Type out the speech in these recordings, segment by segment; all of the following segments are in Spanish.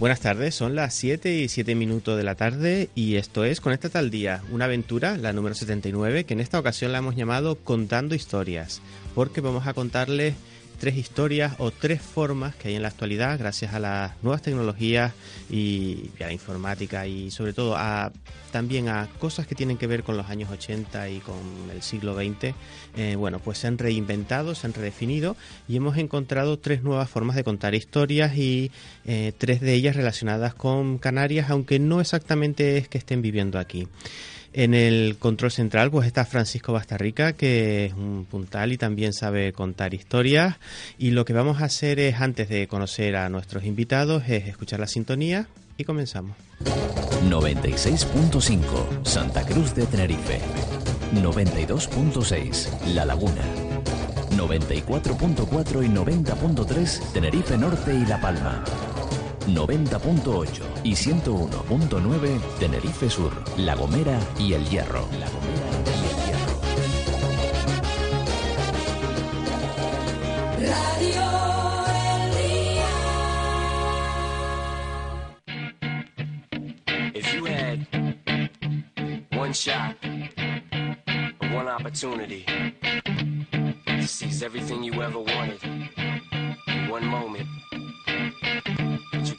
Buenas tardes, son las 7 y 7 minutos de la tarde y esto es Conéctate al Día, una aventura, la número 79, que en esta ocasión la hemos llamado Contando Historias, porque vamos a contarles tres historias o tres formas que hay en la actualidad gracias a las nuevas tecnologías y, a la informática y sobre todo a también a cosas que tienen que ver con los años 80 y con el siglo XX, eh, bueno, pues se han reinventado, se han redefinido y hemos encontrado tres nuevas formas de contar historias y eh, tres de ellas relacionadas con Canarias, aunque no exactamente es que estén viviendo aquí. En el control central pues está Francisco Bastarrica, que es un puntal y también sabe contar historias. Y lo que vamos a hacer es, antes de conocer a nuestros invitados, es escuchar la sintonía y comenzamos. 96.5 Santa Cruz de Tenerife. 92.6 La Laguna. 94.4 y 90.3 Tenerife Norte y La Palma. 90.8 y 101.9 Tenerife Sur, La Gomera y El Hierro. La Gomera y El Hierro. Radio one shot, one opportunity to seize everything you ever wanted, in one moment.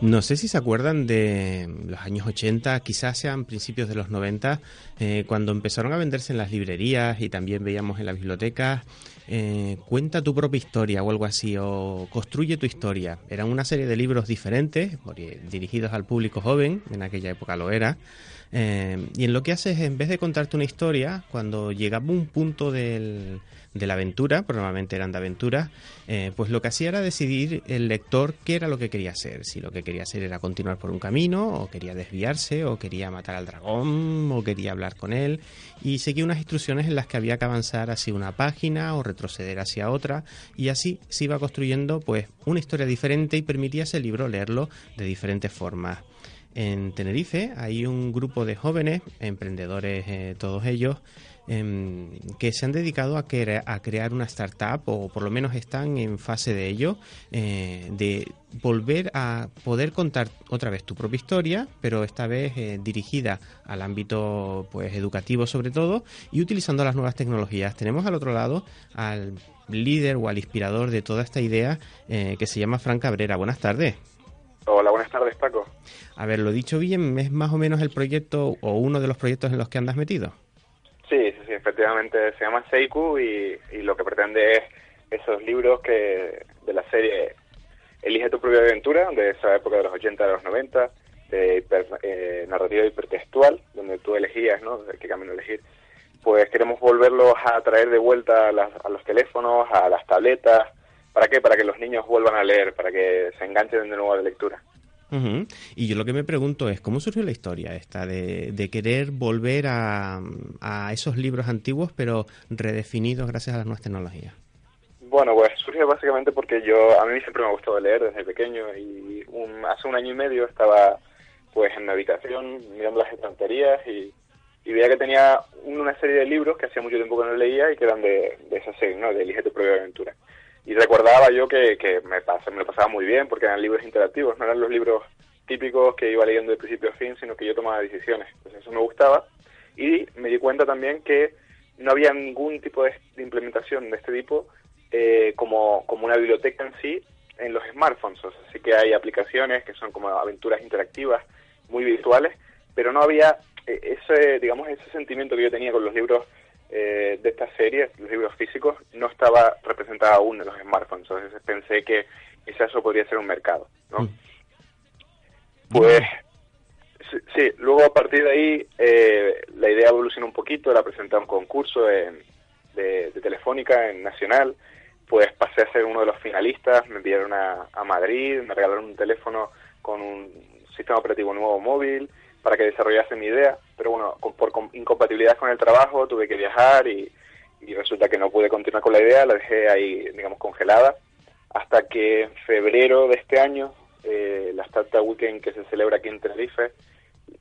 No sé si se acuerdan de los años 80, quizás sean principios de los 90, eh, cuando empezaron a venderse en las librerías y también veíamos en las bibliotecas. eh, cuenta tu propia historia o algo así, o construye tu historia. Eran una serie de libros diferentes, dirigidos al público joven, en aquella época lo era. Eh, y en lo que haces, en vez de contarte una historia, cuando llegaba un punto del, de la aventura, normalmente eran de aventuras, eh, pues lo que hacía era decidir el lector qué era lo que quería hacer. Si lo que quería hacer era continuar por un camino, o quería desviarse, o quería matar al dragón, o quería hablar con él. Y seguía unas instrucciones en las que había que avanzar hacia una página o retroceder hacia otra. Y así se iba construyendo pues una historia diferente y permitía ese libro leerlo de diferentes formas. En Tenerife hay un grupo de jóvenes, emprendedores eh, todos ellos, em, que se han dedicado a, crea- a crear una startup, o por lo menos están en fase de ello, eh, de volver a poder contar otra vez tu propia historia, pero esta vez eh, dirigida al ámbito pues educativo sobre todo y utilizando las nuevas tecnologías. Tenemos al otro lado al líder o al inspirador de toda esta idea eh, que se llama Fran Cabrera. Buenas tardes. Hola, buenas tardes, Paco. A ver, lo dicho bien, ¿es más o menos el proyecto o uno de los proyectos en los que andas metido? Sí, sí, sí, efectivamente se llama Seiku y, y lo que pretende es esos libros que de la serie Elige tu propia aventura, de esa época de los 80 de los 90, de hiper- eh, narrativa hipertextual, donde tú elegías, ¿no? qué camino elegir. Pues queremos volverlos a traer de vuelta a, las- a los teléfonos, a las tabletas. ¿Para qué? Para que los niños vuelvan a leer, para que se enganchen de nuevo a la lectura. Ujú. Y yo lo que me pregunto es, ¿cómo surgió la historia esta de, de querer volver a, a esos libros antiguos, pero redefinidos gracias a las nuevas tecnologías? Bueno, pues surge básicamente porque yo, a mí siempre me ha gustado leer desde pequeño y un- hace un año y medio estaba pues en mi habitación mirando las estanterías y, y veía que tenía una serie de libros que hacía mucho tiempo que no leía y que eran de, de esa serie, ¿no? De Elige tu propia aventura. Y recordaba yo que, que me, pas- me lo pasaba muy bien porque eran libros interactivos, no eran los libros típicos que iba leyendo de principio a fin, sino que yo tomaba decisiones. Entonces eso me gustaba y me di cuenta también que no había ningún tipo de, de implementación de este tipo eh, como, como una biblioteca en sí en los smartphones. O sea, sí que hay aplicaciones que son como aventuras interactivas, muy visuales, pero no había eh, ese, digamos, ese sentimiento que yo tenía con los libros eh, de esta serie, los libros físicos, no estaba representado aún en los smartphones. Entonces pensé que quizás eso podría ser un mercado, ¿no? Mm. Pues sí, sí, luego a partir de ahí eh, la idea evolucionó un poquito, la presenté a un concurso en- de, de Telefónica en Nacional, pues pasé a ser uno de los finalistas, me enviaron a, a Madrid, me regalaron un teléfono con un sistema operativo nuevo móvil para que desarrollase mi idea, pero bueno, con- por com- incompatibilidad con el trabajo tuve que viajar y, y resulta que no pude continuar con la idea, la dejé ahí, digamos, congelada, hasta que en febrero de este año, eh, la Startup Weekend que se celebra aquí en Tenerife,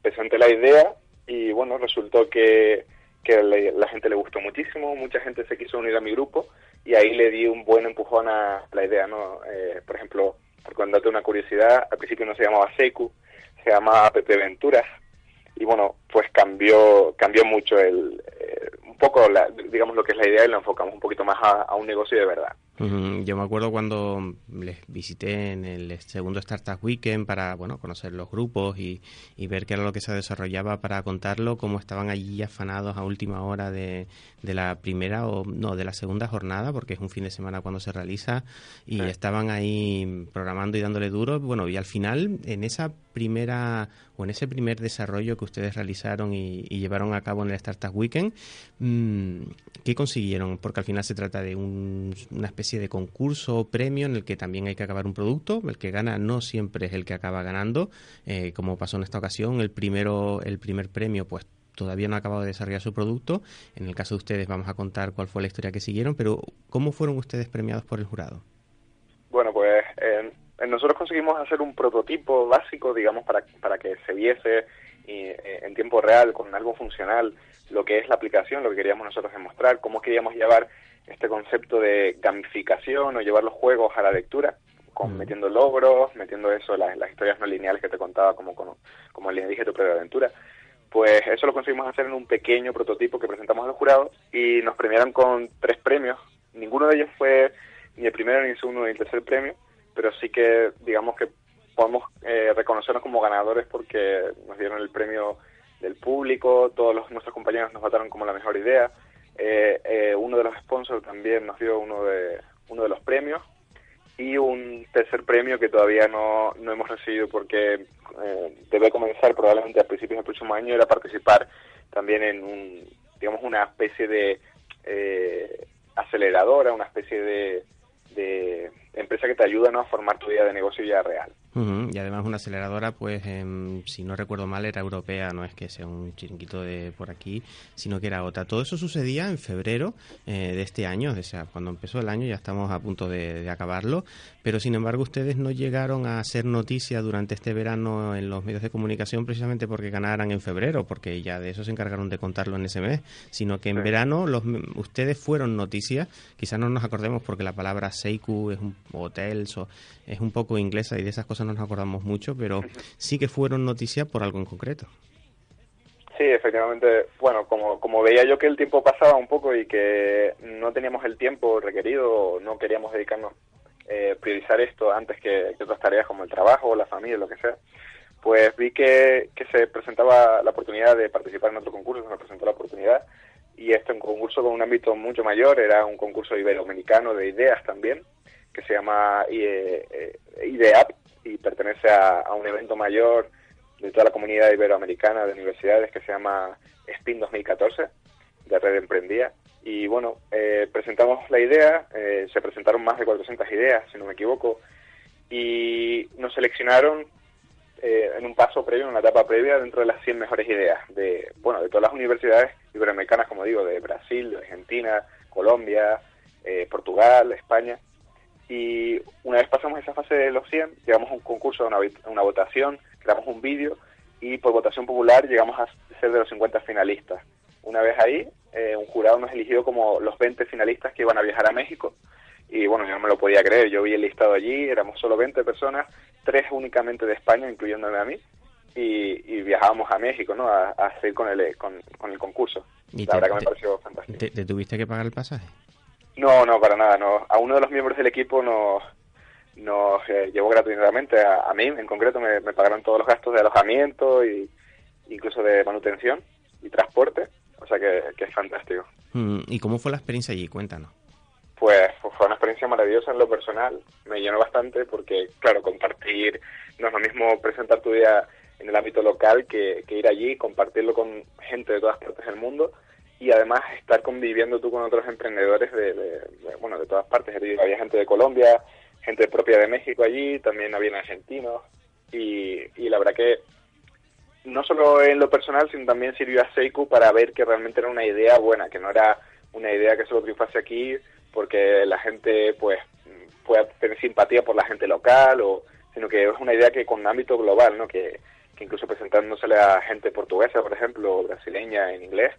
presenté la idea y bueno, resultó que, que la gente le gustó muchísimo, mucha gente se quiso unir a mi grupo y ahí le di un buen empujón a la idea, ¿no? Eh, por ejemplo, por contarte una curiosidad, al principio no se llamaba Seku, se llamaba App Venturas y bueno, pues cambió cambió mucho el eh, un poco la, digamos lo que es la idea y lo enfocamos un poquito más a, a un negocio de verdad. Yo me acuerdo cuando les visité en el segundo Startup Weekend para bueno conocer los grupos y, y ver qué era lo que se desarrollaba para contarlo, cómo estaban allí afanados a última hora de, de la primera o no de la segunda jornada, porque es un fin de semana cuando se realiza y estaban ahí programando y dándole duro. Bueno, y al final en esa primera o en ese primer desarrollo que ustedes realizaron y, llevaron a cabo en el Startup Weekend, mm, ¿qué consiguieron? Porque al final se trata de un- una especie de concurso o premio en el que también hay que acabar un producto. El que gana no siempre es el que acaba ganando, eh, como pasó en esta ocasión. El primero, el primer premio, pues todavía no ha acabado de desarrollar su producto. En el caso de ustedes vamos a contar cuál fue la historia que siguieron, pero ¿cómo fueron ustedes premiados por el jurado? Bueno, pues eh, nosotros conseguimos hacer un prototipo básico, digamos, para, para que se viese y, eh, en tiempo real, con algo funcional, lo que es la aplicación, lo que queríamos nosotros demostrar, cómo queríamos llevar este concepto de gamificación o llevar los juegos a la lectura, con, metiendo logros, metiendo eso, las, las historias no lineales que te contaba, como, como, como le dije tu propia aventura. Pues eso lo conseguimos hacer en un pequeño prototipo que presentamos al jurado y nos premiaron con tres premios. Ninguno de ellos fue ni el primero, ni el segundo, ni el tercer premio, pero sí que digamos que podemos eh, reconocernos como ganadores porque nos dieron el premio del público, todos los, nuestros compañeros nos votaron como la mejor idea, eh, eh, uno de los sponsors también nos dio uno de, uno de los premios y un tercer premio que todavía no, no hemos recibido porque eh, debe comenzar probablemente a principios del próximo año era participar también en un digamos una especie de eh, aceleradora una especie de, de empresa que te ayuda ¿no? a formar tu idea de negocio ya real Y además una aceleradora, pues, em, si no recuerdo mal, era europea, no es que sea un chiringuito de por aquí, sino que era otra. Todo eso sucedía en febrero eh, de este año, o sea, cuando empezó el año ya estamos a punto de, de acabarlo, pero sin embargo ustedes no llegaron a hacer noticia durante este verano en los medios de comunicación precisamente porque ganaran en febrero, porque ya de eso se encargaron de contarlo en ese mes, sino que en Sí. verano los, ustedes fueron noticia, quizás no nos acordemos porque la palabra Seiku es un hotels o es un poco inglesa y de esas cosas no nos acordamos mucho, pero sí que fueron noticia por algo en concreto. Sí, efectivamente, bueno, como, como veía yo que el tiempo pasaba un poco y que no teníamos el tiempo requerido, no queríamos dedicarnos, eh, priorizar esto antes que, que otras tareas como el trabajo, la familia, lo que sea, pues vi que, que se presentaba la oportunidad de participar en otro concurso, se me presentó la oportunidad, y este un concurso con un ámbito mucho mayor, era un concurso iberoamericano de ideas también, que se llama eh, eh, IDEAP y pertenece a, un evento mayor de toda la comunidad iberoamericana de universidades que se llama SPIN 2014, de Red Emprendía. Y bueno, eh, presentamos la idea, eh, se presentaron más de 400 ideas, si no me equivoco, y nos seleccionaron eh, en un paso previo, en una etapa previa, dentro de las 100 mejores ideas de, bueno, de todas las universidades iberoamericanas, como digo, de Brasil, Argentina, Colombia, eh, Portugal, España. Y una vez pasamos esa fase de los 100, llegamos a un concurso, a una, vit- a una votación, creamos un vídeo y por votación popular llegamos a ser de los 50 finalistas. Una vez ahí, eh, un jurado nos eligió como los 20 finalistas que iban a viajar a México y bueno, yo no me lo podía creer, yo vi el listado allí, éramos solo 20 personas, tres únicamente de España, incluyéndome a mí, y, y viajábamos a México, ¿no? A, a seguir con el, con, con el concurso. ¿Y la te- verdad que me te- pareció fantástico. ¿Te, te tuviste que pagar el pasaje? No, no, para nada. No. A uno de los miembros del equipo nos, nos eh, llevó gratuitamente. A, a mí, en concreto, me, me pagaron todos los gastos de alojamiento y incluso de manutención y transporte. O sea que, que es fantástico. Mm, ¿Y cómo fue la experiencia allí? Cuéntanos. Pues, pues fue una experiencia maravillosa en lo personal. Me llenó bastante porque, claro, compartir no es lo mismo presentar tu día en el ámbito local que, que ir allí, compartirlo con gente de todas partes del mundo y además estar conviviendo tú con otros emprendedores de, bueno de todas partes. Había gente de Colombia, gente propia de México allí, también habían argentinos y, y la verdad que no solo en lo personal, sino también sirvió a Seiku para ver que realmente era una idea buena, que no era una idea que solo triunfase aquí porque la gente pues pueda tener simpatía por la gente local o sino que es una idea que con ámbito global, ¿no? Que, que incluso presentándosele a gente portuguesa, por ejemplo, o brasileña en inglés,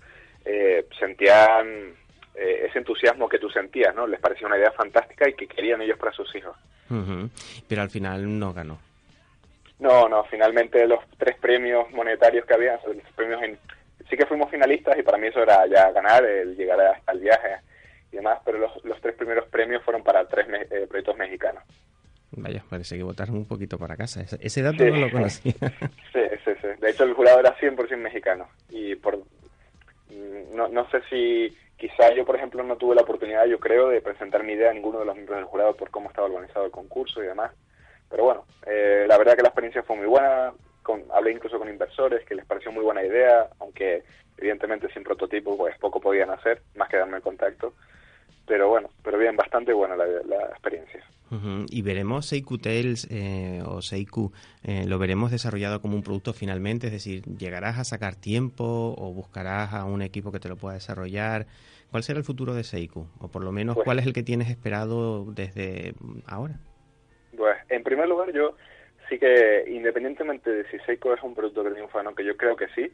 eh, sentían eh, ese entusiasmo que tú sentías, ¿no? Les parecía una idea fantástica y que querían ellos para sus hijos. Pero al final no ganó. No, no, finalmente los tres premios monetarios que había, los premios en, sí que fuimos finalistas y para mí eso era ya ganar, el llegar hasta el viaje y demás, pero los, los tres primeros premios fueron para tres me- eh, proyectos mexicanos. Vaya, parece que votaron un poquito para casa. Ese, ese dato Sí. no lo conocía. Sí, sí, sí. De hecho, el jurado era 100% mexicano. Y por no, no sé si quizá yo, por ejemplo, no tuve la oportunidad, yo creo, de presentar mi idea a ninguno de los miembros del jurado por cómo estaba organizado el concurso y demás. Pero bueno, eh, la verdad que la experiencia fue muy buena. Con, hablé incluso con inversores que les pareció muy buena idea, aunque evidentemente sin prototipo pues poco podían hacer, más que darme el contacto. Pero bueno, pero bien, bastante buena la, la experiencia. Y veremos Seiku Tales eh, o Seiku, eh, lo veremos desarrollado como un producto finalmente, es decir, llegarás a sacar tiempo o buscarás a un equipo que te lo pueda desarrollar. ¿Cuál será el futuro de Seiku? O por lo menos, Pues- ¿cuál es el que tienes esperado desde ahora? Pues, en primer lugar, yo sí que, independientemente de si Seiko es un producto que triunfa o no, que yo creo que sí,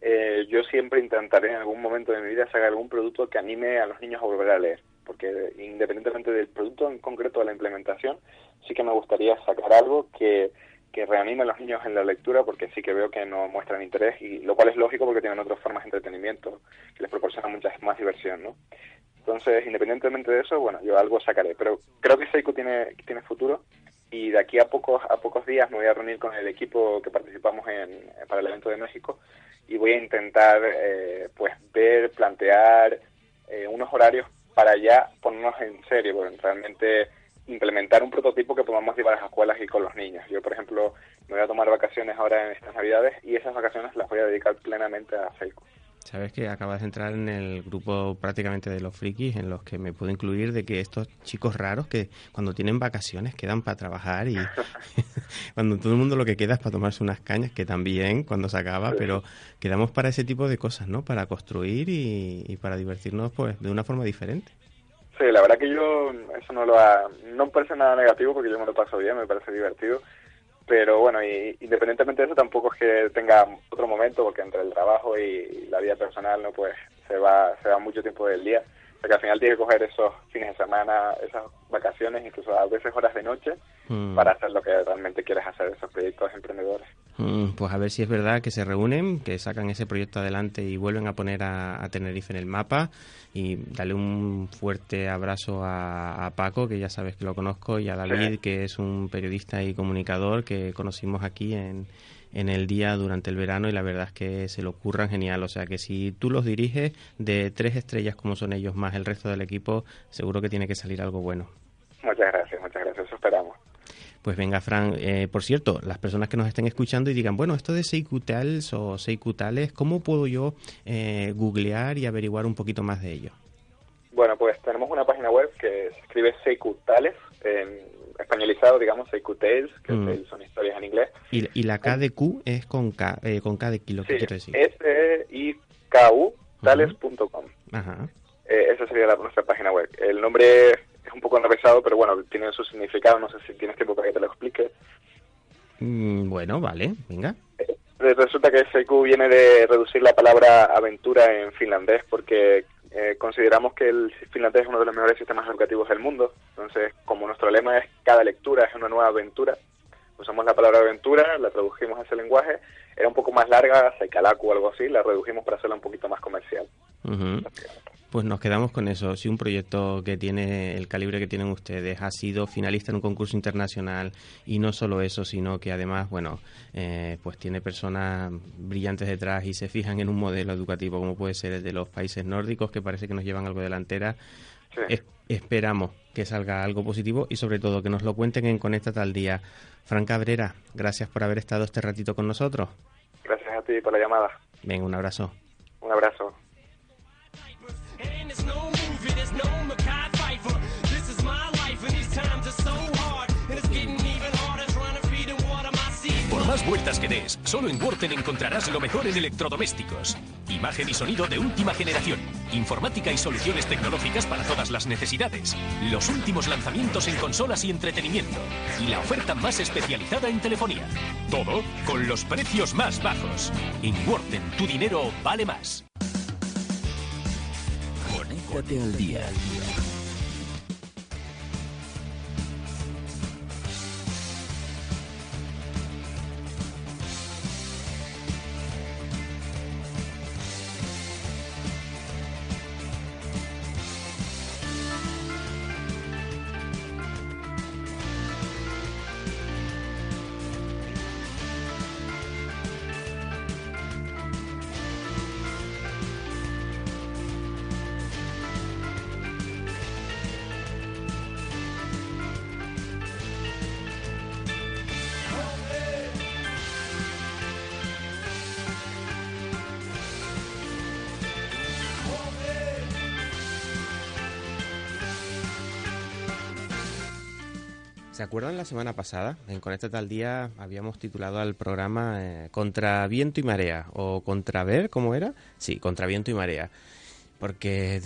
eh, yo siempre intentaré en algún momento de mi vida sacar algún producto que anime a los niños a volver a leer. Porque independientemente del producto en concreto de la implementación, sí que me gustaría sacar algo que, que reanime a los niños en la lectura, porque sí que veo que no muestran interés, y lo cual es lógico porque tienen otras formas de entretenimiento que les proporcionan mucha más diversión, ¿no? Entonces, independientemente de eso, bueno, yo algo sacaré. Pero creo que Seiko tiene, tiene futuro y de aquí a pocos a pocos días me voy a reunir con el equipo que participamos en, para el evento de México y voy a intentar eh, pues ver, plantear eh, unos horarios para ya ponernos en serio, porque realmente implementar un prototipo que podamos llevar a las escuelas y con los niños. Yo, por ejemplo, me voy a tomar vacaciones ahora en estas Navidades y esas vacaciones las voy a dedicar plenamente a Seiko. Sabes que acabas de entrar en el grupo prácticamente de los frikis en los que me puedo incluir de que estos chicos raros que cuando tienen vacaciones quedan para trabajar y cuando todo el mundo lo que queda es para tomarse unas cañas, que también cuando se acaba, pero quedamos para ese tipo de cosas, ¿no? Para construir y, y para divertirnos pues de una forma diferente. Sí, la verdad que yo eso no lo ha, no me parece nada negativo porque yo me lo paso bien, me parece divertido. Pero bueno, y, independientemente de eso, tampoco es que tenga otro momento, porque entre el trabajo y la vida personal, no pues se va, se va mucho tiempo del día. O sea que al final tienes que coger esos fines de semana, esas vacaciones, incluso a veces horas de noche, Mm. para hacer lo que realmente quieres hacer, esos proyectos emprendedores. Mm, Pues a ver si es verdad que se reúnen, que sacan ese proyecto adelante y vuelven a poner a, a Tenerife en el mapa. Y darle un fuerte abrazo a, a Paco, que ya sabes que lo conozco, y a David, Sí. que es un periodista y comunicador que conocimos aquí en, en el día durante el verano y la verdad es que se lo curran genial. O sea que si tú los diriges de tres estrellas como son ellos más el resto del equipo, seguro que tiene que salir algo bueno. Muchas gracias, muchas gracias, eso esperamos. Pues venga, Fran. Eh, por cierto, las personas que nos estén escuchando y digan, bueno, esto de Seikutals o Seikutales, ¿cómo puedo yo eh, googlear y averiguar un poquito más de ello? Bueno, pues tenemos una página web que se escribe Seiku Tales, en españolizado, digamos, Seiku Tales, que Mm. Son historias en inglés. Y, y la K de Q es con K, eh, con K de kilo, ¿qué Sí, quiero decir? S-I-K-U, tales.com. Ajá. Eh, esa sería la, nuestra página web. El nombre es un poco enrevesado, pero bueno, tiene su significado. No sé si tienes tiempo para que te lo explique. Mm, bueno, vale, venga. Eh, Resulta que Seiku viene de reducir la palabra aventura en finlandés porque eh, consideramos que el finlandés es uno de los mejores sistemas educativos del mundo. Entonces, como nuestro lema es cada lectura es una nueva aventura, usamos la palabra aventura, la tradujimos a ese lenguaje. Era un poco más larga, Saikalaku o algo así, la redujimos para hacerla un poquito más comercial. Pues nos quedamos con eso. Si un proyecto que tiene el calibre que tienen ustedes ha sido finalista en un concurso internacional y no solo eso, sino que además, bueno, eh, pues tiene personas brillantes detrás y se fijan en un modelo educativo como puede ser el de los países nórdicos que parece que nos llevan algo delantera. Sí. Es- esperamos que salga algo positivo y sobre todo que nos lo cuenten en Conecta tal día. Fran Cabrera, gracias por haber estado este ratito con nosotros. Gracias a ti por la llamada. Venga, un abrazo. Un abrazo. Por más vueltas que des, solo en Worten encontrarás lo mejor en electrodomésticos. Imagen y sonido de última generación. Informática y soluciones tecnológicas para todas las necesidades. Los últimos lanzamientos en consolas y entretenimiento. Y la oferta más especializada en telefonía. Todo con los precios más bajos. En Worten, tu dinero vale más. Conéctate al día. La semana pasada? En Conecta tal día habíamos titulado al programa eh, Contra viento y marea o Contra ver, ¿cómo era? Sí, Contra viento y marea. Porque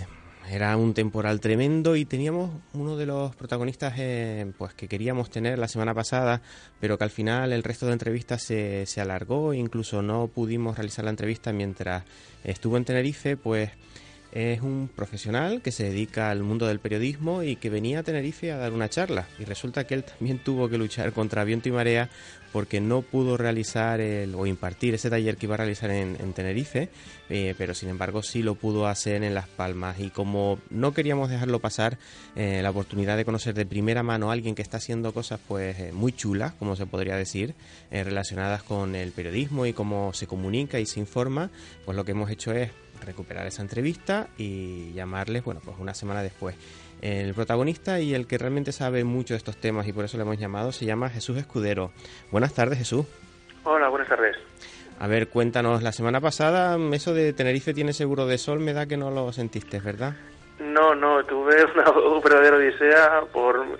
era un temporal tremendo y teníamos uno de los protagonistas eh, pues que queríamos tener la semana pasada, pero que al final el resto de entrevistas se, se alargó incluso no pudimos realizar la entrevista mientras estuvo en Tenerife, pues es un profesional que se dedica al mundo del periodismo y que venía a Tenerife a dar una charla. Y resulta que él también tuvo que luchar contra viento y marea porque no pudo realizar el, o impartir ese taller que iba a realizar en, en Tenerife, eh, pero sin embargo sí lo pudo hacer en Las Palmas. Y como no queríamos dejarlo pasar, eh, la oportunidad de conocer de primera mano a alguien que está haciendo cosas pues eh, muy chulas, como se podría decir, relacionadas con el periodismo y cómo se comunica y se informa, pues lo que hemos hecho es recuperar esa entrevista y llamarles, bueno, pues una semana después. El protagonista y el que realmente sabe mucho de estos temas y por eso le hemos llamado se llama Jesús Escudero. Buenas tardes, Jesús. Hola, buenas tardes. A ver, cuéntanos, la semana pasada eso de Tenerife tiene seguro de sol, me da que no lo sentiste, ¿verdad? No, no, tuve una verdadera odisea por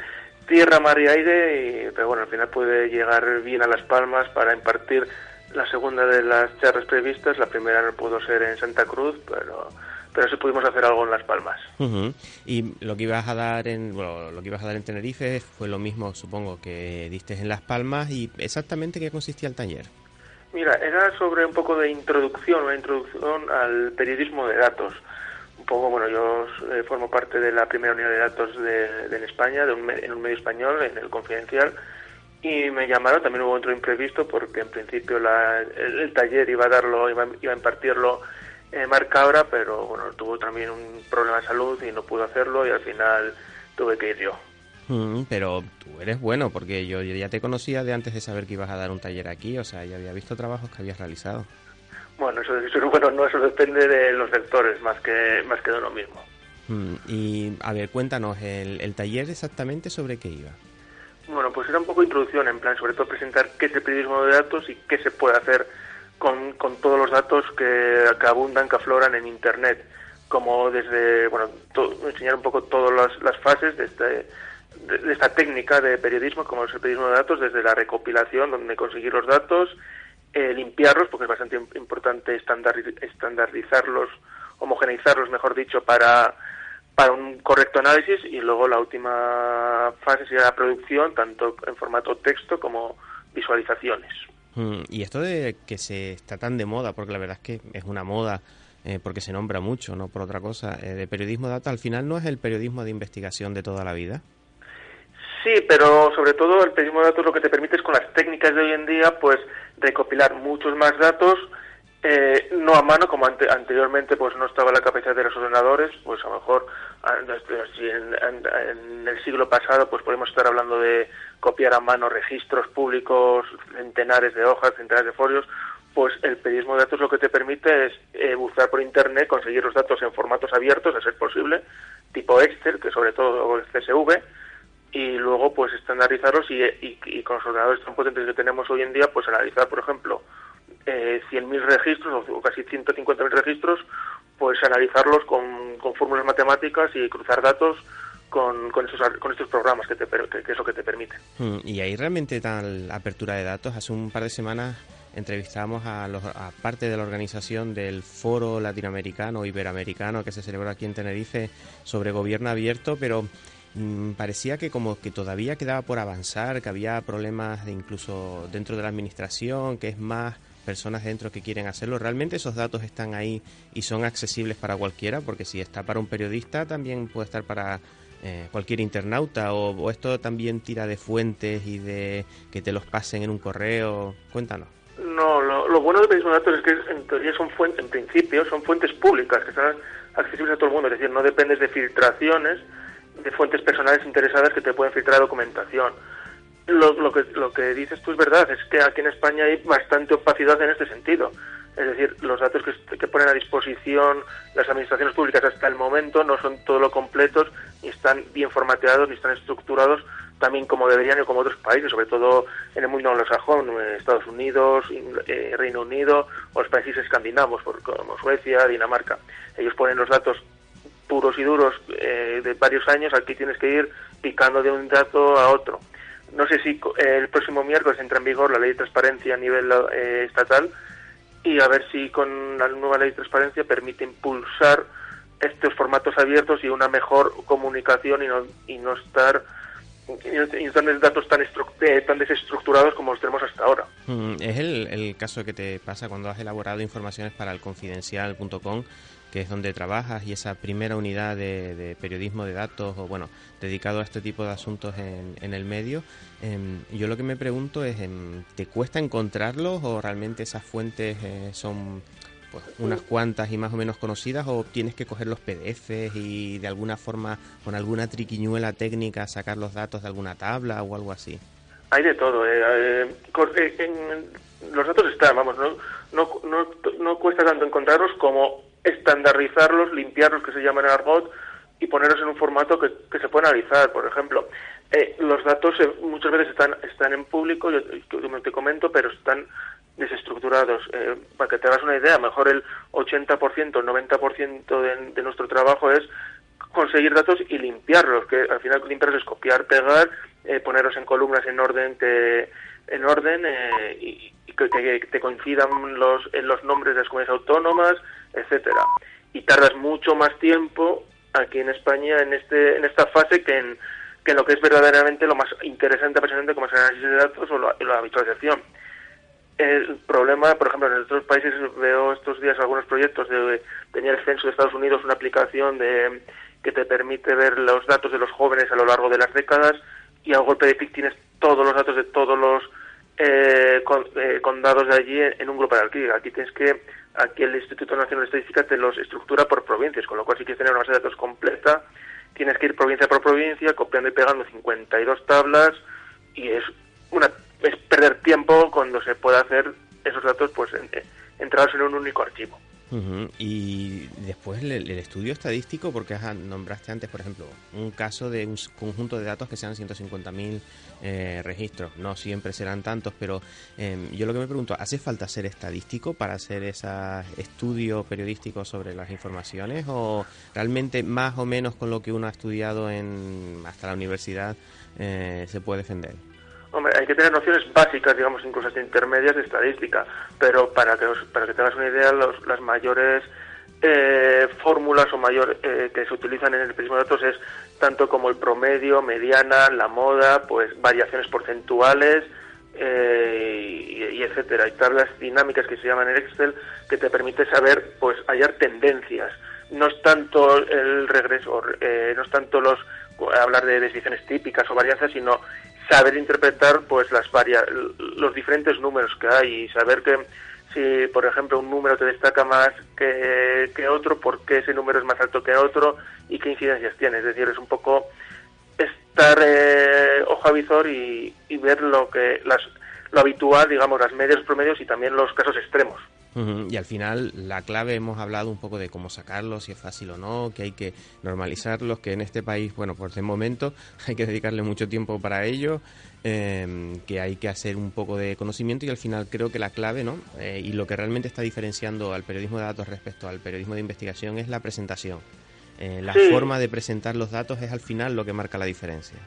tierra, mar y aire, y, pero bueno, al final pude llegar bien a Las Palmas para impartir la segunda de las charlas previstas. La primera no pudo ser en Santa Cruz, pero, pero sí pudimos hacer algo en Las Palmas. Ujú. Y lo que ibas a dar en bueno, lo que ibas a dar en Tenerife fue lo mismo, supongo, que diste en Las Palmas y exactamente qué consistía el taller. Mira, era sobre un poco de introducción, una introducción al periodismo de datos. Un poco, bueno, yo eh, formo parte de la primera unidad de datos de, de en España, de un, en un medio español, en el Confidencial, y me llamaron, también hubo otro imprevisto, porque en principio la- el, el taller iba a darlo, iba, iba a impartirlo eh, Marc Cabra, pero bueno, tuvo también un problema de salud y no pudo hacerlo, y al final tuve que ir yo. Mm, pero tú eres bueno, porque yo ya te conocía de antes de saber que ibas a dar un taller aquí, o sea, ya había visto trabajos que habías realizado. Bueno, eso, eso bueno, no, eso depende de los sectores, más que, más que de uno mismo. Mm, y a ver, cuéntanos, el, el taller exactamente sobre qué iba. Bueno, pues era un poco introducción, en plan, sobre todo presentar qué es el periodismo de datos y qué se puede hacer con, con todos los datos que, abundan, que afloran en Internet, como desde, bueno, enseñar un poco todas las, las fases de, este, de, esta técnica de periodismo, como es el periodismo de datos, desde la recopilación, donde conseguir los datos, eh, limpiarlos, porque es bastante im- importante estandari- estandarizarlos, homogeneizarlos, mejor dicho, para para un correcto análisis y luego la última fase sería la producción, tanto en formato texto como visualizaciones. Mm, y esto de que se está tan de moda, porque la verdad es que es una moda, eh, porque se nombra mucho, no por otra cosa, eh, de periodismo data, al final no es el periodismo de investigación de toda la vida. Sí, pero sobre todo el periodismo de datos lo que te permite es con las técnicas de hoy en día, pues recopilar muchos más datos eh, no a mano, como anteriormente pues no estaba la capacidad de los ordenadores, pues a lo mejor si en, el siglo pasado pues podemos estar hablando de copiar a mano registros públicos, centenares de hojas, centenares de folios, pues el periodismo de datos lo que te permite es eh, buscar por internet, conseguir los datos en formatos abiertos, a ser posible, tipo Excel, que sobre todo el CSV, y luego pues estandarizarlos y, y, con los ordenadores tan potentes que tenemos hoy en día, pues analizar, por ejemplo, eh, 100.000 registros o casi 150.000 registros, pues analizarlos con, con, fórmulas matemáticas y cruzar datos con, con, estos, con estos programas que, te, que, es lo que te permite. Hmm, y hay realmente tal apertura de datos. Hace un par de semanas entrevistamos a, los, a parte de la organización del Foro Latinoamericano Iberoamericano que se celebró aquí en Tenerife sobre gobierno abierto, pero mm, parecía que como que todavía quedaba por avanzar, que había problemas de incluso dentro de la administración, que es más personas dentro que quieren hacerlo. ¿Realmente esos datos están ahí y son accesibles para cualquiera? Porque si está para un periodista, también puede estar para eh, cualquier internauta o, esto también tira de fuentes y de que te los pasen en un correo. Cuéntanos. No, lo, bueno del periodismo de datos es que en teoría son fuentes, en principio son fuentes públicas que están accesibles a todo el mundo, es decir, no dependes de filtraciones de fuentes personales interesadas que te pueden filtrar documentación. Lo, lo, que, lo que dices tú es verdad, es que aquí en España hay bastante opacidad en este sentido. Es decir, los datos que, que, ponen a disposición las administraciones públicas hasta el momento no son todo lo completos, ni están bien formateados, ni están estructurados también como deberían y como otros países, sobre todo en el mundo anglosajón, eh, Estados Unidos, eh, Reino Unido o los países escandinavos, como Suecia, Dinamarca. Ellos ponen los datos puros y duros eh, de varios años, aquí tienes que ir picando de un dato a otro. No sé si el próximo miércoles entra en vigor la ley de transparencia a nivel estatal y a ver si con la nueva ley de transparencia permite impulsar estos formatos abiertos y una mejor comunicación y no, y no estar y no datos tan, eh, tan desestructurados como los tenemos hasta ahora. Mm, es el, el caso que te pasa cuando has elaborado informaciones para el confidencial.com, que es donde trabajas, y esa primera unidad de, periodismo de datos, o bueno, dedicado a este tipo de asuntos en, en el medio. Em, yo lo que me pregunto es, em, ¿te cuesta encontrarlos o realmente esas fuentes eh, son pues, unas cuantas y más o menos conocidas o tienes que coger los PDFs y de alguna forma con alguna triquiñuela técnica sacar los datos de alguna tabla o algo así? Hay de todo. Eh, eh, eh los datos están, vamos, no, no, no, no cuesta tanto encontrarlos como estandarizarlos, limpiarlos, que se llaman argot, y ponerlos en un formato que, que se pueda analizar. Por ejemplo, eh, los datos muchas veces están, están en público, yo, yo te comento, pero están desestructurados. Eh, para que te hagas una idea, mejor el 80%, el 90% de, de nuestro trabajo es conseguir datos y limpiarlos, que al final limpiarlos es copiar, pegar, eh, ponerlos en columnas en orden que en orden eh, y, que, te coincidan los en los nombres de las comunidades autónomas, etcétera. Y tardas mucho más tiempo aquí en España en este en esta fase que en que lo que es verdaderamente lo más interesante, apasionante como es el análisis de datos o la, la visualización. El problema, por ejemplo, en otros países veo estos días algunos proyectos de tenía el censo de Estados Unidos una aplicación de que te permite ver los datos de los jóvenes a lo largo de las décadas y al golpe de clic tienes todos los datos de todos los eh, eh condados de allí en, un grupo de clic. Aquí tienes que aquí el Instituto Nacional de Estadística te los estructura por provincias, con lo cual si quieres tener una base de datos completa tienes que ir provincia por provincia copiando y pegando 52 tablas y es una es perder tiempo cuando se puede hacer esos datos pues entrados en un único archivo. Y después el, estudio estadístico, porque nombraste antes, por ejemplo, un caso de un conjunto de datos que sean 150.000 eh, registros. No siempre serán tantos, pero em, yo lo que me pregunto, ¿hace falta ser estadístico para hacer ese estudio periodístico sobre las informaciones? ¿O realmente más o menos con lo que uno ha estudiado en, hasta la universidad eh, se puede defender? Hombre, hay que tener nociones básicas, digamos, incluso hasta intermedias de estadística, pero para que, para que tengas una idea, los, las mayores eh, fórmulas o mayor eh, que se utilizan en el periodismo de datos es tanto como el promedio, mediana, la moda, pues variaciones porcentuales eh, y, etcétera. Hay tablas dinámicas que se llaman en Excel que te permite saber, pues, hallar tendencias. No es tanto el regreso, no es tanto los hablar de decisiones típicas o varianzas, sino saber interpretar pues las varias, los diferentes números que hay y saber que si, por ejemplo, un número te destaca más que, que otro, por qué ese número es más alto que otro y qué incidencias tiene. Es decir, es un poco estar eh, ojo a visor y, y ver lo que las, lo habitual, digamos, las medias, promedios y también los casos extremos. Y al final la clave hemos hablado un poco de cómo sacarlos, si es fácil o no, que hay que normalizarlos, que en este país, bueno, por de momento hay que dedicarle mucho tiempo para ello, eh, que hay que hacer un poco de conocimiento y al final creo que la clave, ¿no? Eh, y lo que realmente está diferenciando al periodismo de datos respecto al periodismo de investigación es la presentación. Eh, la Sí. forma de presentar los datos es al final lo que marca la diferencia.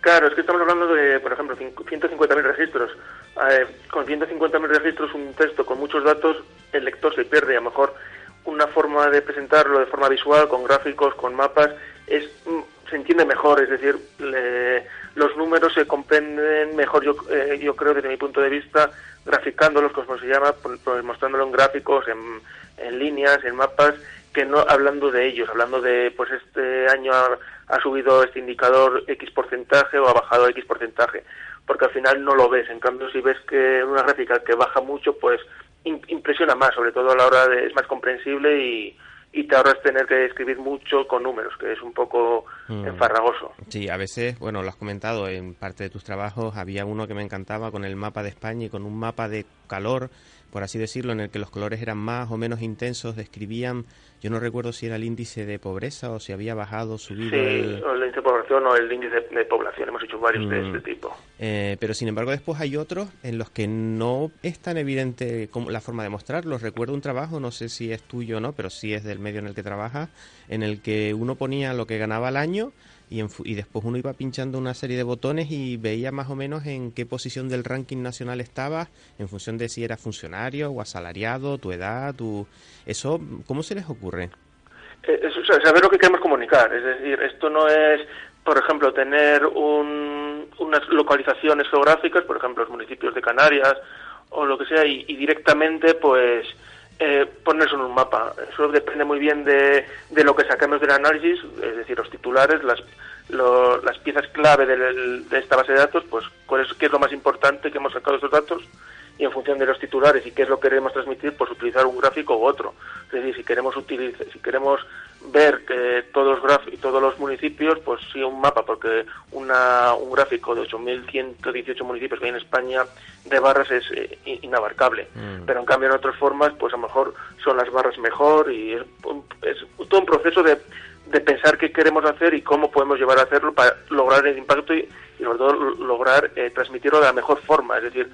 Claro, es que estamos hablando de, por ejemplo, cinco- 150.000 registros. Eh, con 150.000 registros, un texto con muchos datos, el lector se pierde. A lo mejor una forma de presentarlo de forma visual, con gráficos, con mapas, es mm, se entiende mejor. Es decir, le- los números se comprenden mejor, yo, eh, yo creo, desde mi punto de vista, graficándolos, como se llama, pues, mostrándolo en gráficos, en, en líneas, en mapas, que no hablando de ellos, hablando de, pues este año ha subido este indicador X porcentaje o ha bajado X porcentaje, porque al final no lo ves. En cambio, si ves que una gráfica que baja mucho, pues im- impresiona más, sobre todo a la hora de, es más comprensible y, y te ahorras tener que escribir mucho con números, que es un poco Mm. enfarragoso. Sí, a veces, bueno, lo has comentado en parte de tus trabajos, había uno que me encantaba con el mapa de España y con un mapa de calor, por así decirlo, en el que los colores eran más o menos intensos, describían, yo no recuerdo si era el índice de pobreza o si había bajado, subido Sí, el... índice de población o el índice de, de población, hemos hecho varios de Mm. este tipo. Eh, pero sin embargo después hay otros en los que no es tan evidente como la forma de mostrarlos. Recuerdo un trabajo, no sé si es tuyo o no, pero sí es del medio en el que trabajas, en el que uno ponía lo que ganaba al año y, en y después uno iba pinchando una serie de botones y veía más o menos en qué posición del ranking nacional estabas en función de si eras funcionario o asalariado, tu edad, tu... Eso, ¿cómo se les ocurre? Eh, saber lo que queremos comunicar. Es decir, esto no es, por ejemplo, tener un- unas localizaciones geográficas, por ejemplo, los municipios de Canarias o lo que sea, y directamente, pues, eh, ponerse en un mapa. Eso depende muy bien de, de lo que saquemos del análisis, es decir, los titulares, las, lo- las piezas clave del- de esta base de datos, pues, cuál es, qué es lo más importante que hemos sacado de esos datos y en función de los titulares y qué es lo que queremos transmitir, pues utilizar un gráfico u otro. Es decir, si queremos utilizar, si queremos ver que todos los todos los municipios, pues sí un mapa, porque una, un gráfico de 8.118 municipios que hay en España de barras es eh, in- inabarcable. Mm. Pero en cambio en otras formas, pues a lo mejor son las barras mejor y es, es todo un proceso de, de pensar qué queremos hacer y cómo podemos llevar a hacerlo para lograr el impacto y, y sobre todo lo- lograr eh, transmitirlo de la mejor forma. Es decir,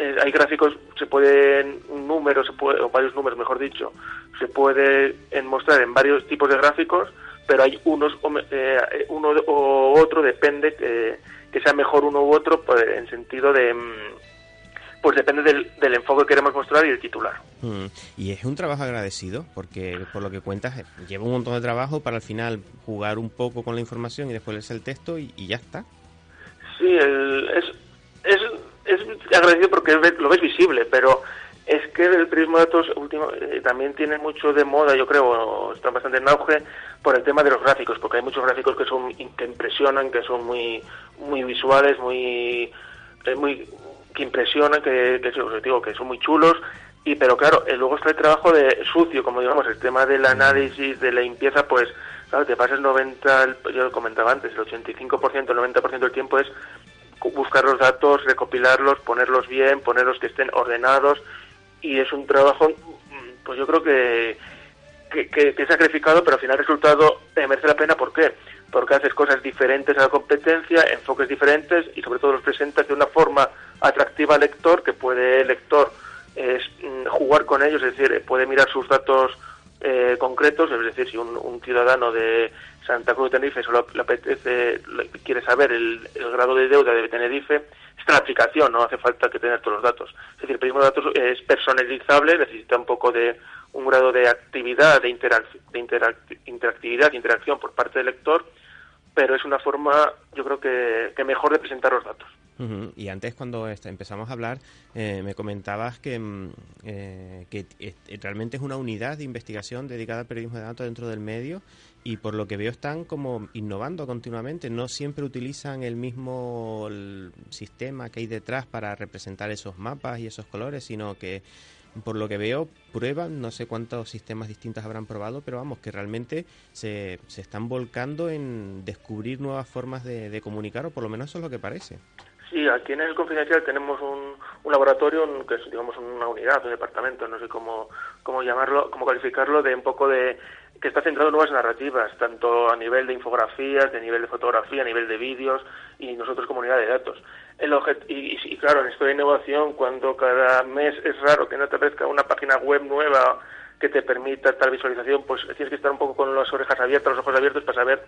eh, hay gráficos, se pueden, un número, se puede, o varios números, mejor dicho, se puede en mostrar en varios tipos de gráficos, pero hay unos, me- eh, uno o otro, depende que, que sea mejor uno u otro, pues, en sentido de, mm, pues depende del, del enfoque que queremos mostrar y el titular. Mm, Y es un trabajo agradecido, porque por lo que cuentas, eh, lleva un montón de trabajo para al final jugar un poco con la información y después leerse el texto y, y ya está. Sí, el- es agradecido porque lo ves visible, pero es que el periodismo de datos último, eh, también tiene mucho de moda, yo creo, está bastante en auge por el tema de los gráficos, porque hay muchos gráficos que son que impresionan, que son muy muy visuales, muy eh, muy que impresionan, que, que, digo, que son muy chulos. Y pero claro, eh, luego está el trabajo de sucio, como digamos, el tema del análisis, de la limpieza, pues claro, te pasas 90, el- yo lo comentaba antes, el 85%, el 90% del tiempo es buscar los datos, recopilarlos, ponerlos bien, ponerlos que estén ordenados y es un trabajo, mm, pues yo creo que, que, que- sacrificado, pero al final el resultado eh, merece la pena. ¿Por qué? Porque haces cosas diferentes a la competencia, enfoques diferentes y sobre todo los presentas de una forma atractiva al lector, que puede el lector es, mm, jugar con ellos, es decir, eh, puede mirar sus datos eh, concretos, es decir, si un ciudadano de Santa Cruz de Tenerife solo le apetece, le- quiere saber el, grado de deuda de Tenerife, está la aplicación, no hace falta que tener todos los datos. Es decir, el de datos es personalizable, necesita un poco de un grado de actividad, de, interac- de interac- interactividad, interacción por parte del lector, pero es una forma, yo creo que, que mejor de presentar los datos. Y antes cuando este, empezamos a hablar eh, me comentabas que, mm, eh, que eh, realmente es una unidad de investigación dedicada al periodismo de datos dentro del medio y por lo que veo están como innovando continuamente, no siempre utilizan el mismo sistema que hay detrás para representar esos mapas y esos colores, sino que por lo que veo, prueban, no sé cuántos sistemas distintos habrán probado, pero vamos, que realmente se, se están volcando en descubrir nuevas formas de, de comunicar, o por lo menos eso es lo que parece. Sí, aquí en el Confidencial tenemos un, un laboratorio que es, digamos, una unidad, un departamento, no sé cómo, cómo llamarlo, cómo calificarlo, de un poco de que está centrado en nuevas narrativas, tanto a nivel de infografías, de nivel de fotografía, a nivel de vídeos y nosotros comunidad de datos. El y, y, claro, en esto de innovación, cuando cada mes es raro que no te aparezca una página web nueva que te permita tal visualización, pues tienes que estar un poco con las orejas abiertas, los ojos abiertos para saber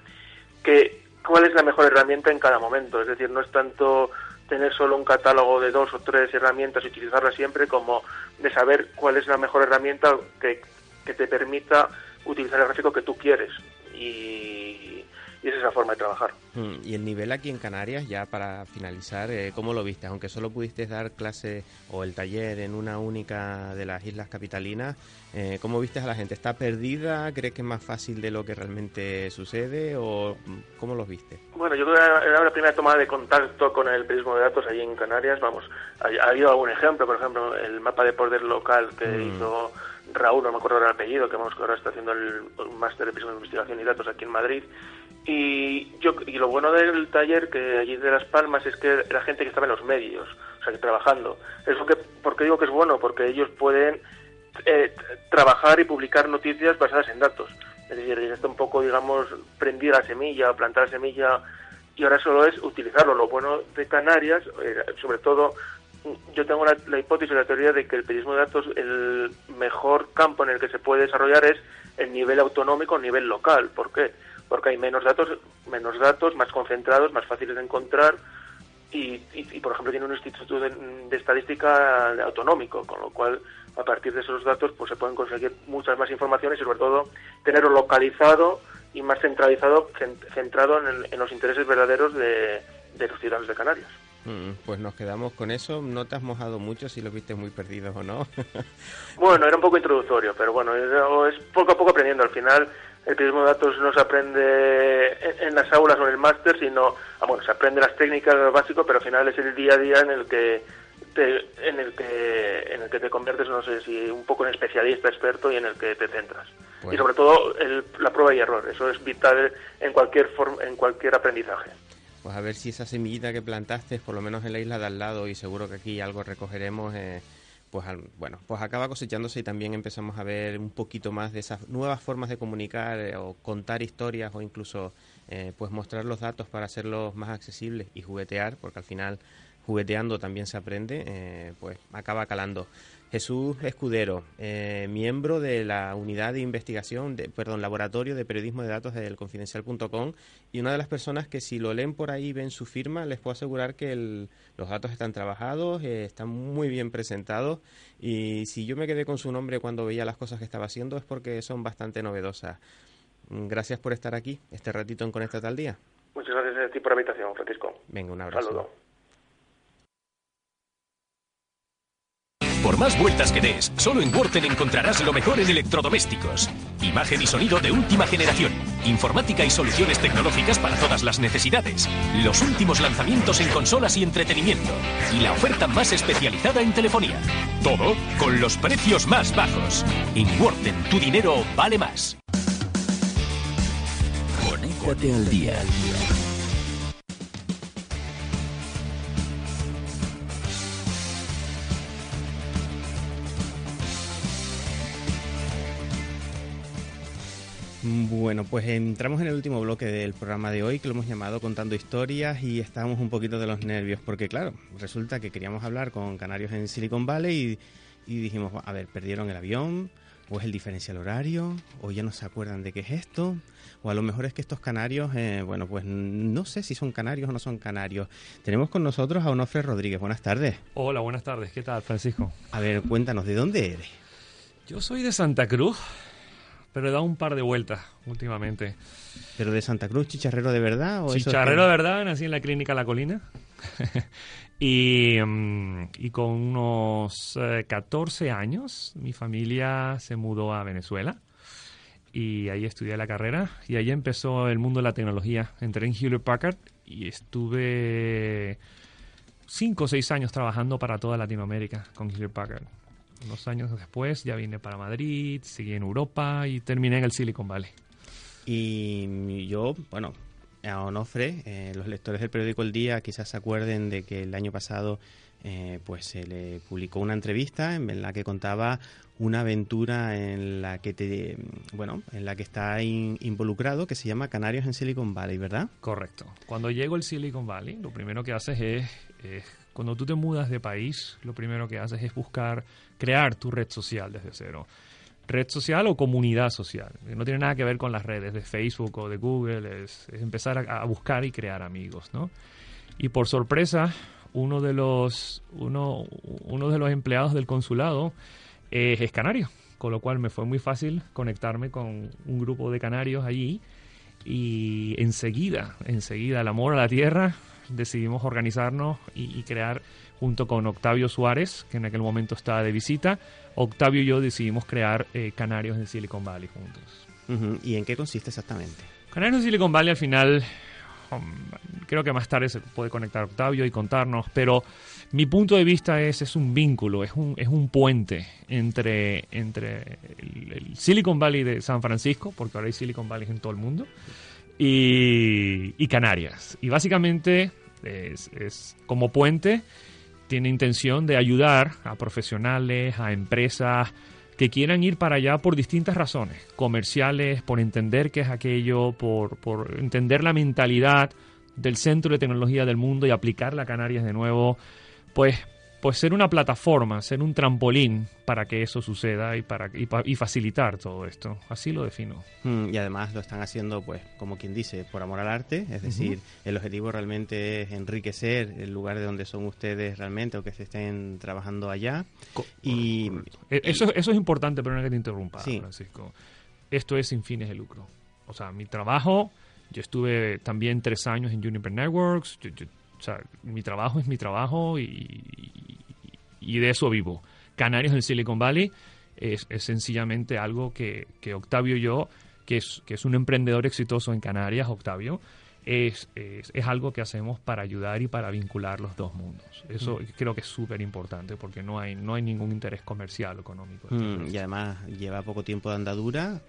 que, cuál es la mejor herramienta en cada momento. Es decir, no es tanto tener solo un catálogo de dos o tres herramientas y utilizarlas siempre como de saber cuál es la mejor herramienta que, que te permita utilizar el gráfico que tú quieres. Y, y esa es la forma de trabajar. Mm, y el nivel aquí en Canarias, ya para finalizar, eh, ¿cómo lo viste? Aunque solo pudiste dar clase o el taller en una única de las islas capitalinas, eh, ¿cómo viste a la gente? ¿Está perdida? ¿Crees que es más fácil de lo que realmente sucede? ¿O mm, cómo los viste? Bueno, yo creo que era la primera tomada de contacto con el periodismo de datos allí en Canarias. Vamos, ha, ha habido algún ejemplo, por ejemplo, el mapa de poder local que mm. hizo Raúl, no me acuerdo el apellido, que vamos que ahora está haciendo el, máster de de investigación y datos aquí en Madrid. Y, yo, y lo bueno del taller que allí de Las Palmas es que era gente que estaba en los medios, o sea, que trabajando. Eso que, ¿Por qué digo que es bueno? Porque ellos pueden eh, trabajar y publicar noticias basadas en datos. Es decir, está un poco, digamos, prendida la semilla, plantar la semilla, y ahora solo es utilizarlo. Lo bueno de Canarias, eh, sobre todo, yo tengo la, la hipótesis, la teoría de que el periodismo de datos, el mejor campo en el que se puede desarrollar es el nivel autonómico, el nivel local. ¿Por qué? porque hay menos datos, menos datos, más concentrados, más fáciles de encontrar y, y, y por ejemplo tiene un instituto de, estadística autonómico, con lo cual a partir de esos datos pues se pueden conseguir muchas más informaciones y sobre todo tenerlo localizado y más centralizado, centrado en, el, en los intereses verdaderos de, de los ciudadanos de Canarias. Mm, pues nos quedamos con eso. No te has mojado mucho si lo viste muy perdidos o no. bueno, era un poco introductorio, pero bueno, es poco a poco aprendiendo. Al final, el periodismo de datos no se aprende en, las aulas o en el máster, sino, ah, bueno, se aprende las técnicas, lo básico, pero al final es el día a día en el que te, en el que en el que te conviertes, no sé si un poco en especialista, experto y en el que te centras. Bueno. Y sobre todo el, la prueba y error. Eso es vital en cualquier forma, en cualquier aprendizaje pues a ver si esa semillita que plantaste, por lo menos en la isla de al lado, y seguro que aquí algo recogeremos, eh, pues bueno, pues acaba cosechándose y también empezamos a ver un poquito más de esas nuevas formas de comunicar eh, o contar historias o incluso eh, pues mostrar los datos para hacerlos más accesibles y juguetear, porque al final jugueteando también se aprende, pues acaba calando. Jesús Escudero, eh, miembro de la unidad de investigación, de, perdón, laboratorio de periodismo de datos del confidencial.com y una de las personas que si lo leen por ahí y ven su firma, les puedo asegurar que el, los datos están trabajados, eh, están muy bien presentados y si yo me quedé con su nombre cuando veía las cosas que estaba haciendo es porque son bastante novedosas. Gracias por estar aquí, este ratito en Conecta tal día. Muchas gracias a ti por la invitación, Francisco. Venga, un abrazo. Saludo. Por más vueltas que des, solo en Worten encontrarás lo mejor en electrodomésticos. Imagen y sonido de última generación. Informática y soluciones tecnológicas para todas las necesidades. Los últimos lanzamientos en consolas y entretenimiento. Y la oferta más especializada en telefonía. Todo con los precios más bajos. En Worten, tu dinero vale más. Conéctate al día. Bueno, pues entramos en el último bloque del programa de hoy que lo hemos llamado Contando Historias y estábamos un poquito de los nervios porque claro, resulta que queríamos hablar con canarios en Silicon Valley y, y dijimos, a ver, perdieron el avión o es el diferencial horario o ya no se acuerdan de qué es esto o a lo mejor es que estos canarios, eh, bueno, pues no sé si son canarios o no son canarios. Tenemos con nosotros a Onofre Rodríguez. Buenas tardes. Hola, buenas tardes. ¿Qué tal, Francisco? A ver, cuéntanos, ¿de dónde eres? Yo soy de Santa Cruz, pero he dado un par de vueltas últimamente. ¿Pero de Santa Cruz, chicharrero de verdad? O chicharrero de verdad, nací en la clínica La Colina. y, um, y, con unos eh, 14 años mi familia se mudó a Venezuela y ahí estudié la carrera y ahí empezó el mundo de la tecnología. Entré en Hewlett Packard y estuve cinco o seis años trabajando para toda Latinoamérica con Hewlett Packard. Unos años después ya vine para Madrid, seguí en Europa y terminé en el Silicon Valley. Y yo, bueno, a Onofre, eh, los lectores del periódico El Día quizás se acuerden de que el año pasado eh, pues se le publicó una entrevista en la que contaba una aventura en la que te bueno en la que está in- involucrado que se llama Canarios en Silicon Valley verdad Correcto. Cuando llego al Silicon Valley, lo primero que haces es, es- cuando tú te mudas de país, lo primero que haces es buscar crear tu red social desde cero. Red social o comunidad social. No tiene nada que ver con las redes de Facebook o de Google, es, es empezar a, a buscar y crear amigos, ¿no? Y por sorpresa, uno de los, uno, uno de los empleados del consulado eh, es canario, con lo cual me fue muy fácil conectarme con un grupo de canarios allí y enseguida, enseguida, el amor a la tierra, decidimos organizarnos y, y crear, junto con Octavio Suárez, que en aquel momento estaba de visita, Octavio y yo decidimos crear eh, Canarios en Silicon Valley juntos. Y en qué consiste exactamente Canarios en Silicon Valley al final, um, creo que más tarde se puede conectar Octavio y contarnos, pero mi punto de vista es, es un vínculo, es un, es un puente entre, entre el, el Silicon Valley de San Francisco, porque ahora hay Silicon Valley en todo el mundo, y, y Canarias. Y básicamente es, como puente, tiene intención de ayudar a profesionales, a empresas que quieran ir para allá por distintas razones, comerciales, por entender qué es aquello, por, por entender la mentalidad del centro de tecnología del mundo y aplicarla a Canarias de nuevo, pues, pues ser una plataforma, ser un trampolín para que eso suceda y, para, y, y facilitar todo esto. Así lo defino. Mm, y además lo están haciendo pues como quien dice por amor al arte es decir el objetivo realmente es enriquecer el lugar de donde son ustedes realmente o que se estén trabajando allá y Eh, Eso, eso es importante, pero no que te interrumpa, Sí. Francisco. Esto es sin fines de lucro. O sea, mi trabajo, yo estuve también tres años en Juniper Networks. yo- yo- o sea, mi trabajo es mi trabajo y, y- de eso vivo. Canarios en Silicon Valley es, es sencillamente algo que, que Octavio y yo, que es, que es un emprendedor exitoso en Canarias, Octavio, es, es, es algo que hacemos para ayudar y para vincular los dos mundos. Eso Mm. creo que es súper importante porque no hay, no hay ningún interés comercial o económico. Mm, y además lleva poco tiempo de andadura.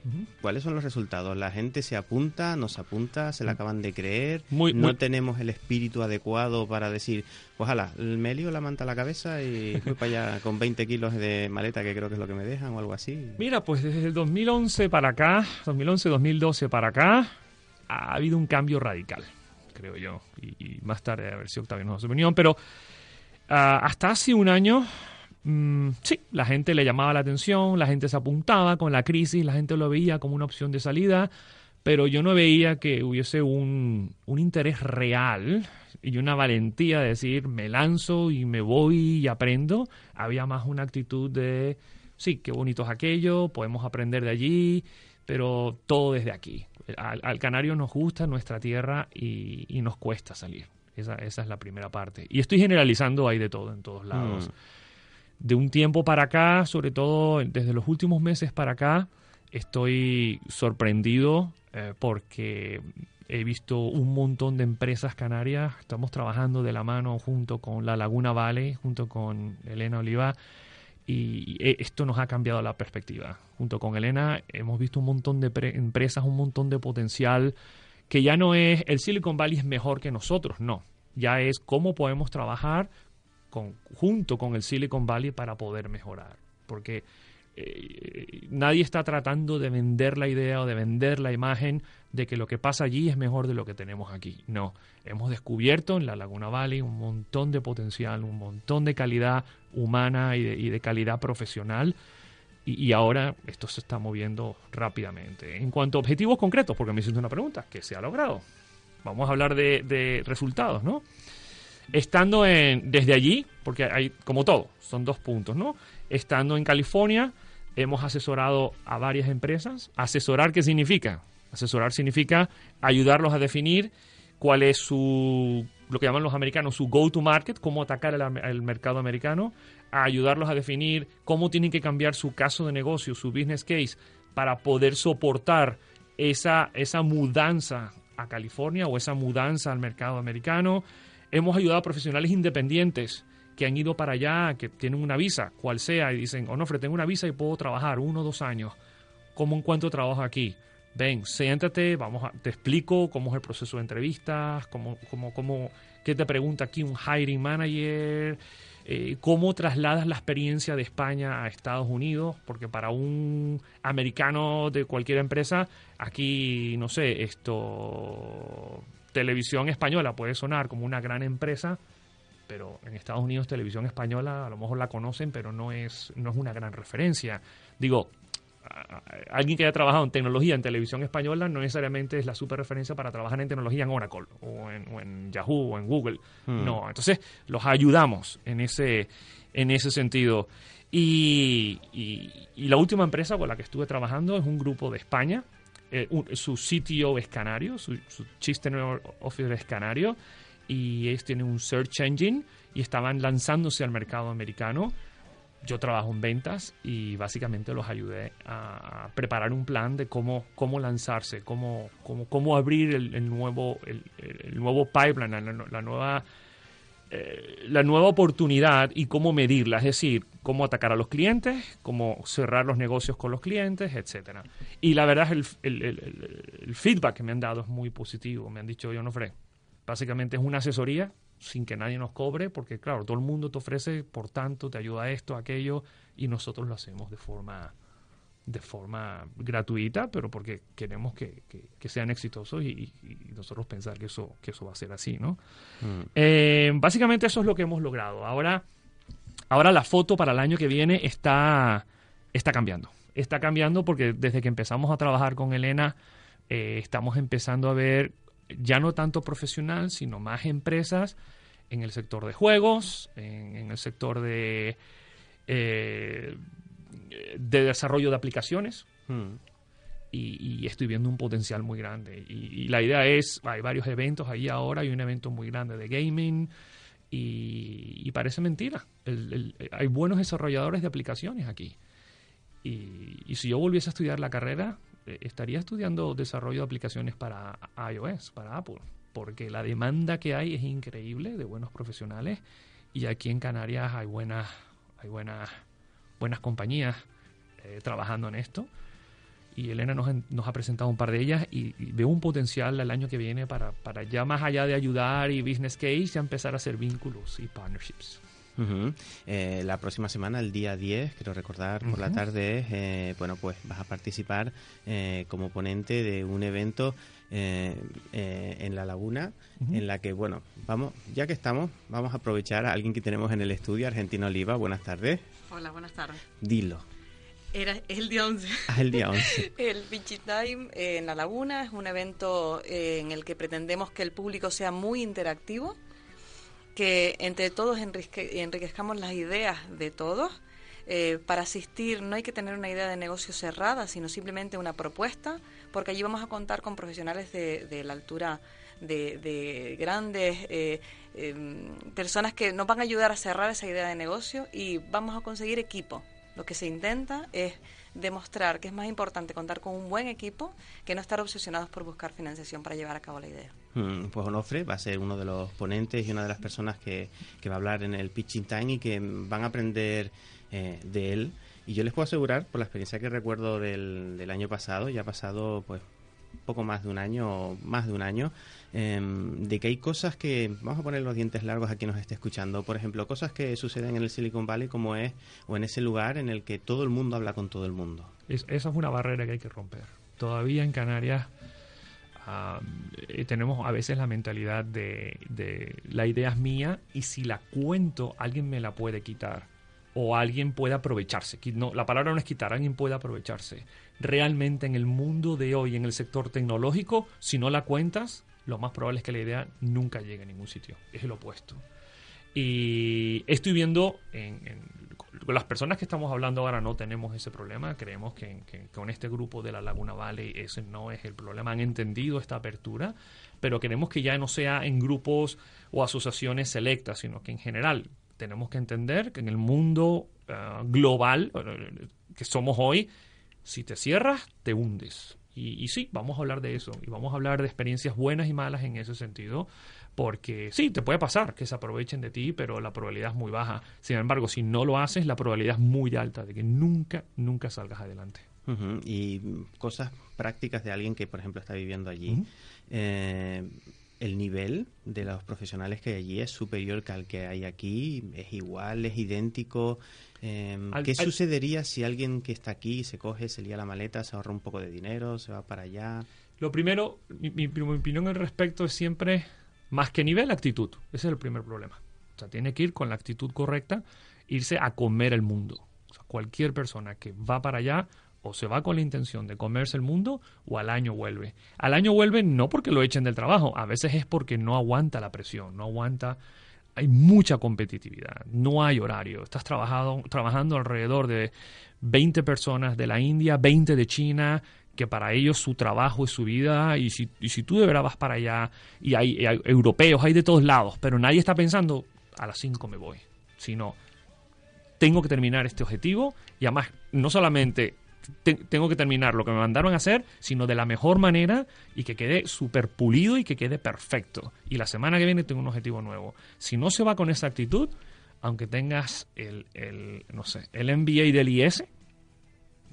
¿Cuáles son los resultados? ¿La gente se apunta, no se apunta, se la acaban de creer? Mm. Muy- no muy- tenemos el espíritu adecuado para decir, ojalá, me lío la manta a la cabeza y voy para allá con 20 kilos de maleta, que creo que es lo que me dejan o algo así. Mira, pues desde el 2011 para acá, 2011-2012 para acá, ha habido un cambio radical, creo yo. Y, más tarde a ver si Octavio nos da su opinión, pero ah, hasta hace un año, mm, sí, la gente le llamaba la atención, la gente se apuntaba con la crisis, la gente lo veía como una opción de salida, pero yo no veía que hubiese un, un interés real y una valentía de decir, me lanzo y me voy y aprendo. Había más una actitud de, sí, qué bonito es aquello, podemos aprender de allí, pero todo desde aquí. Al, al canario nos gusta nuestra tierra y, y nos cuesta salir. Esa, esa es la primera parte. Y estoy generalizando, hay de todo en todos lados. De un tiempo para acá, sobre todo desde los últimos meses para acá, estoy sorprendido eh, porque he visto un montón de empresas canarias. Estamos trabajando de la mano junto con la Laguna Valley, junto con Elena Oliva, y eh, esto nos ha cambiado la perspectiva. Junto con Elena hemos visto un montón de pre- empresas, un montón de potencial, que ya no es el Silicon Valley es mejor que nosotros, no. Ya es cómo podemos trabajar con, junto con el Silicon Valley para poder mejorar. Porque eh, nadie está tratando de vender la idea o de vender la imagen de que lo que pasa allí es mejor de lo que tenemos aquí. No, hemos descubierto en la Laguna Valley un montón de potencial, un montón de calidad humana y de, calidad profesional y, y ahora esto se está moviendo rápidamente. En cuanto a objetivos concretos, porque me hiciste una pregunta, ¿qué se ha logrado? Vamos a hablar de, de resultados, ¿no? Estando en, desde allí, porque hay, como todo, son dos puntos, ¿no? Estando en California, hemos asesorado a varias empresas. ¿Asesorar qué significa? Asesorar significa ayudarlos a definir cuál es su, lo que llaman los americanos, su go-to-market, cómo atacar el, mercado americano, a ayudarlos a definir cómo tienen que cambiar su caso de negocio, su business case, para poder soportar esa, esa mudanza a California o esa mudanza al mercado americano. Hemos ayudado a profesionales independientes que han ido para allá, que tienen una visa, cual sea, y dicen, Onofre, tengo una visa y puedo trabajar uno o dos años. ¿Cómo encuentro trabajo aquí? Ven, siéntate, vamos a, te explico cómo es el proceso de entrevistas, cómo, cómo, cómo, qué te pregunta aquí un hiring manager, eh, cómo trasladas la experiencia de España a Estados Unidos, porque para un americano de cualquier empresa, aquí, no sé, esto, televisión española puede sonar como una gran empresa, pero en Estados Unidos televisión española a lo mejor la conocen, pero no es, no es una gran referencia. Digo, alguien que haya trabajado en tecnología en televisión española no necesariamente es la super referencia para trabajar en tecnología en Oracle o en, Yahoo o en Google. Hmm. No, entonces los ayudamos en ese, en ese sentido. Y, la última empresa con la que estuve trabajando es un grupo de España. Eh, su sitio es canario, su, su Chief Officer es canario y ellos tienen un search engine y estaban lanzándose al mercado americano yo trabajo en ventas y básicamente los ayudé a preparar un plan de cómo, cómo lanzarse, cómo, cómo, cómo abrir el, nuevo, el, nuevo pipeline, la, nueva, eh, la nueva oportunidad y cómo medirla, es decir, cómo atacar a los clientes, cómo cerrar los negocios con los clientes, etcétera. Y la verdad es el, el, feedback que me han dado es muy positivo. Me han dicho, yo no básicamente es una asesoría sin que nadie nos cobre, porque claro, todo el mundo te ofrece, por tanto, te ayuda a esto, aquello, y nosotros lo hacemos de forma de forma gratuita, pero porque queremos que, sean exitosos y, nosotros pensar que eso, que eso va a ser así, ¿no? Mm. Eh, básicamente eso es lo que hemos logrado. Ahora, ahora la foto para el año que viene está, está cambiando. Está cambiando porque desde que empezamos a trabajar con Elena, eh, estamos empezando a ver ya no tanto profesional, sino más empresas en el sector de juegos, en, el sector de, eh, de desarrollo de aplicaciones. Hmm. Y, estoy viendo un potencial muy grande. Y, la idea es, hay varios eventos ahí ahora, hay un evento muy grande de gaming y, parece mentira. hay buenos desarrolladores de aplicaciones aquí. y si yo volviese a estudiar la carrera, estaría estudiando desarrollo de aplicaciones para iOS, para Apple, porque la demanda que hay es increíble de buenos profesionales y aquí en Canarias hay buenas, hay buenas, buenas compañías eh, trabajando en esto. Y Elena nos, nos, ha presentado un par de ellas y, veo un potencial el año que viene para, para ya más allá de ayudar y business case, ya empezar a hacer vínculos y partnerships. Eh, la próxima semana, el día 10, quiero recordar por la tarde, eh, bueno, pues vas a participar eh, como ponente de un evento en La Laguna, en la que, bueno, vamos, ya que estamos, vamos a aprovechar a alguien que tenemos en el estudio, Argentina Oliva. Buenas tardes. Hola, buenas tardes. Dilo. Era, el día 11. Ah, el día 11. el Beachy Time en La Laguna es un evento en el que pretendemos que el público sea muy interactivo que entre todos enriquezcamos las ideas de todos. Eh, para asistir no hay que tener una idea de negocio cerrada, sino simplemente una propuesta, porque allí vamos a contar con profesionales de, la altura de, grandes eh, em, personas que nos van a ayudar a cerrar esa idea de negocio y vamos a conseguir equipo. Lo que se intenta es demostrar que es más importante contar con un buen equipo que no estar obsesionados por buscar financiación para llevar a cabo la idea. Mm, pues Onofre va a ser uno de los ponentes y una de las personas que, que va a hablar en el Pitching Time y que van a aprender eh, de él. Y yo les puedo asegurar, por la experiencia que recuerdo del, del año pasado, ya ha pasado pues poco más de un año, más de un año, em, de que hay cosas que, vamos a poner los dientes largos a quien nos esté escuchando, por ejemplo, cosas que suceden en el Silicon Valley como es, o en ese lugar en el que todo el mundo habla con todo el mundo. esa es una barrera que hay que romper. Todavía en Canarias eh, tenemos a veces la mentalidad de, la idea es mía y si la cuento alguien me la puede quitar o alguien puede aprovecharse. No, la palabra no es quitar, alguien puede aprovecharse. Realmente en el mundo de hoy, en el sector tecnológico, si no la cuentas, lo más probable es que la idea nunca llegue a ningún sitio. Es el opuesto. Y estoy viendo, en, las personas que estamos hablando ahora no tenemos ese problema. Creemos que, con este grupo de la Laguna Valley ese no es el problema. Han entendido esta apertura, pero queremos que ya no sea en grupos o asociaciones selectas, sino que en general tenemos que entender que en el mundo eh, global que somos hoy, si te cierras, te hundes. Y, sí, vamos a hablar de eso. Y vamos a hablar de experiencias buenas y malas en ese sentido. Porque sí, te puede pasar que se aprovechen de ti, pero la probabilidad es muy baja. Sin embargo, si no lo haces, la probabilidad es muy alta de que nunca, nunca salgas adelante. Y cosas prácticas de alguien que, por ejemplo, está viviendo allí. Eh, el nivel de los profesionales que hay allí es superior que al que hay aquí, es igual, es idéntico. Eh, Al- ¿Qué al- sucedería si alguien que está aquí se coge, se lía la maleta, se ahorra un poco de dinero, se va para allá? Lo primero, mi, mi- mi opinión al respecto es siempre, más que nivel, actitud. Ese es el primer problema. O sea, tiene que ir con la actitud correcta, irse a comer el mundo. Cualquier persona que va para allá o se va con la intención de comerse el mundo o al año vuelve. Al año vuelve no porque lo echen del trabajo, a veces es porque no aguanta la presión, no aguanta hay mucha competitividad, no hay horario. Estás trabajado, trabajando alrededor de 20 personas de la India, 20 de China, que para ellos su trabajo es su vida, y si, y si tú de verdad vas para allá, y hay, europeos, hay de todos lados, pero nadie está pensando, a las 5 me voy, sino, tengo que terminar este objetivo, y además, no solamente te- tengo que terminar lo que me mandaron a hacer, sino de la mejor manera y que quede súper pulido y que quede perfecto. Y la semana que viene tengo un objetivo nuevo. Si no se va con esa actitud, aunque tengas el, el, no sé, el MBA del IS,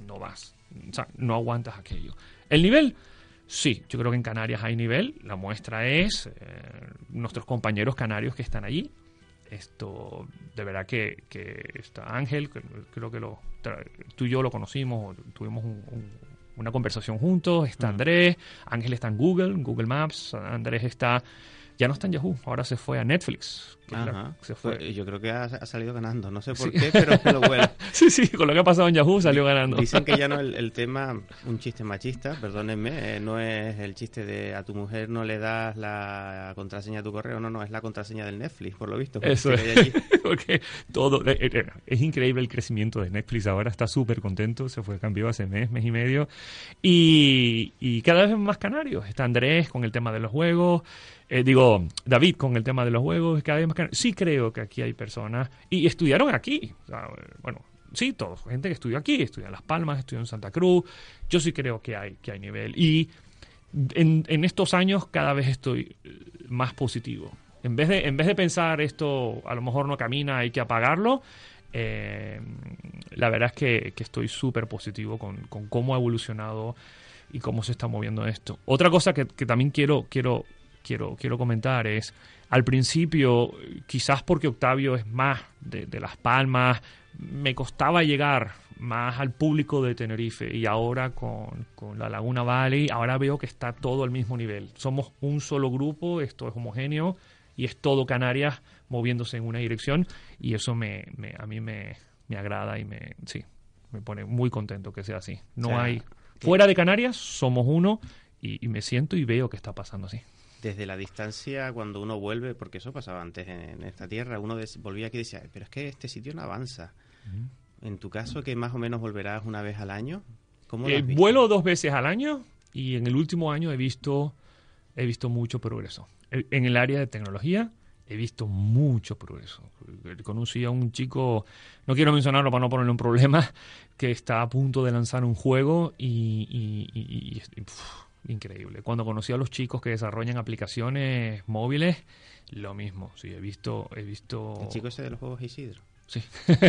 no vas. O sea, no aguantas aquello. El nivel, sí, yo creo que en Canarias hay nivel. La muestra es eh, nuestros compañeros canarios que están allí. Esto, de verdad que, que está Ángel, que creo que lo, tú y yo lo conocimos, tuvimos un- un- una conversación juntos. Está Andrés, Ángel está en Google, en Google Maps. Andrés está, ya no está en Yahoo, ahora se fue a Netflix. Que se fue. Pues, yo creo que ha, ha salido ganando, no sé por Sí. qué, pero lo huele. Sí, sí, con lo que ha pasado en Yahoo salió ganando. Dicen que ya no el, el tema, un chiste machista, perdónenme, eh, no es el chiste de a tu mujer no le das la contraseña de tu correo, no, no, es la contraseña del Netflix, por lo visto. Eso es. hay allí. Porque todo. eh, eh, Es increíble el crecimiento de Netflix ahora. Está súper contento. Se fue, cambió hace mes, mes y medio. Y, y cada vez más canarios. Está Andrés con el tema de los juegos. eh, digo, David con el tema de los juegos. Cada vez más Sí creo que aquí hay personas. Y estudiaron aquí. Bueno. Sí, todos, gente que estudió aquí, estudió en Las Palmas, estudió en Santa Cruz. Yo sí creo que hay, que hay nivel. Y en, estos años cada vez estoy eh, más positivo. En vez, de, en vez de pensar esto a lo mejor no camina, hay que apagarlo, eh, la verdad es que, estoy súper positivo con, con cómo ha evolucionado y cómo se está moviendo esto. Otra cosa que, que también quiero, quiero, quiero, quiero comentar es, al principio, quizás porque Octavio es más de, de Las Palmas, me costaba llegar más al público de Tenerife y ahora con, con la Laguna Valley, ahora veo que está todo al mismo nivel. Somos un solo grupo, esto es homogéneo y es todo Canarias moviéndose en una dirección y eso me, me- a mí me, me agrada y me, sí, me pone muy contento que sea así. No O sea, hay... Fuera de Canarias somos uno y, y me siento y veo que está pasando así. Desde la distancia, cuando uno vuelve, porque eso pasaba antes en, en esta tierra, uno des- volvía aquí y decía, pero es que este sitio no avanza. En tu caso, que más o menos volverás una vez al año, ¿cómo lo Eh, visto? vuelo dos veces al año y en el último año he visto, he visto mucho progreso. En el área de tecnología he visto mucho progreso. Conocí a un chico, no quiero mencionarlo para no ponerle un problema, que está a punto de lanzar un juego y, y- y- y- y, puf, increíble. Cuando conocí a los chicos que desarrollan aplicaciones móviles, lo mismo. Sí, he visto, he visto. El chico ese de los juegos Isidro. Sí.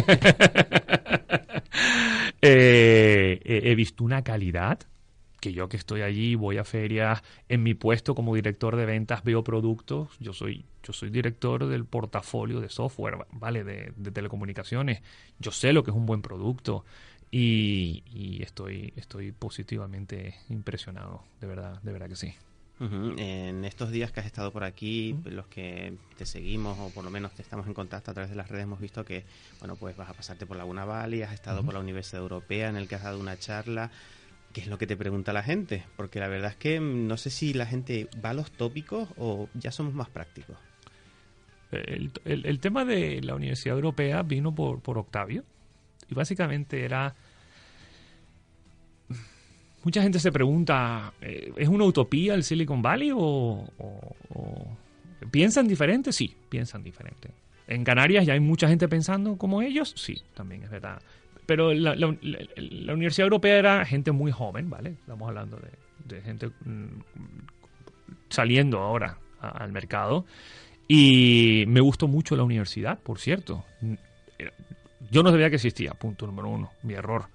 Eh, he visto una calidad que yo que estoy allí, voy a ferias, en mi puesto como director de ventas veo productos, yo soy, yo soy director del portafolio de software, ¿vale? De, de telecomunicaciones, yo sé lo que es un buen producto y, y estoy, estoy positivamente impresionado, de verdad, de verdad que sí. En estos días que has estado por aquí, los que te seguimos o por lo menos te estamos en contacto a través de las redes, hemos visto que, bueno, pues vas a pasarte por Laguna Valley, has estado por la Universidad Europea en el que has dado una charla. ¿Qué es lo que te pregunta la gente? Porque la verdad es que mm, no sé si la gente va a los tópicos o ya somos más prácticos. El, el- el tema de la Universidad Europea vino por, por Octavio y básicamente era... Mucha gente se pregunta, eh, ¿es una utopía el Silicon Valley o, piensan diferente? Sí, piensan diferente. En Canarias ya hay mucha gente pensando como ellos, sí, también es verdad. pero la, Universidad Europea era gente muy joven, ¿vale? Estamos hablando de, gente mm, saliendo ahora al mercado. Y me gustó mucho la universidad, por cierto. Yo no sabía que existía, punto número uno, mi error.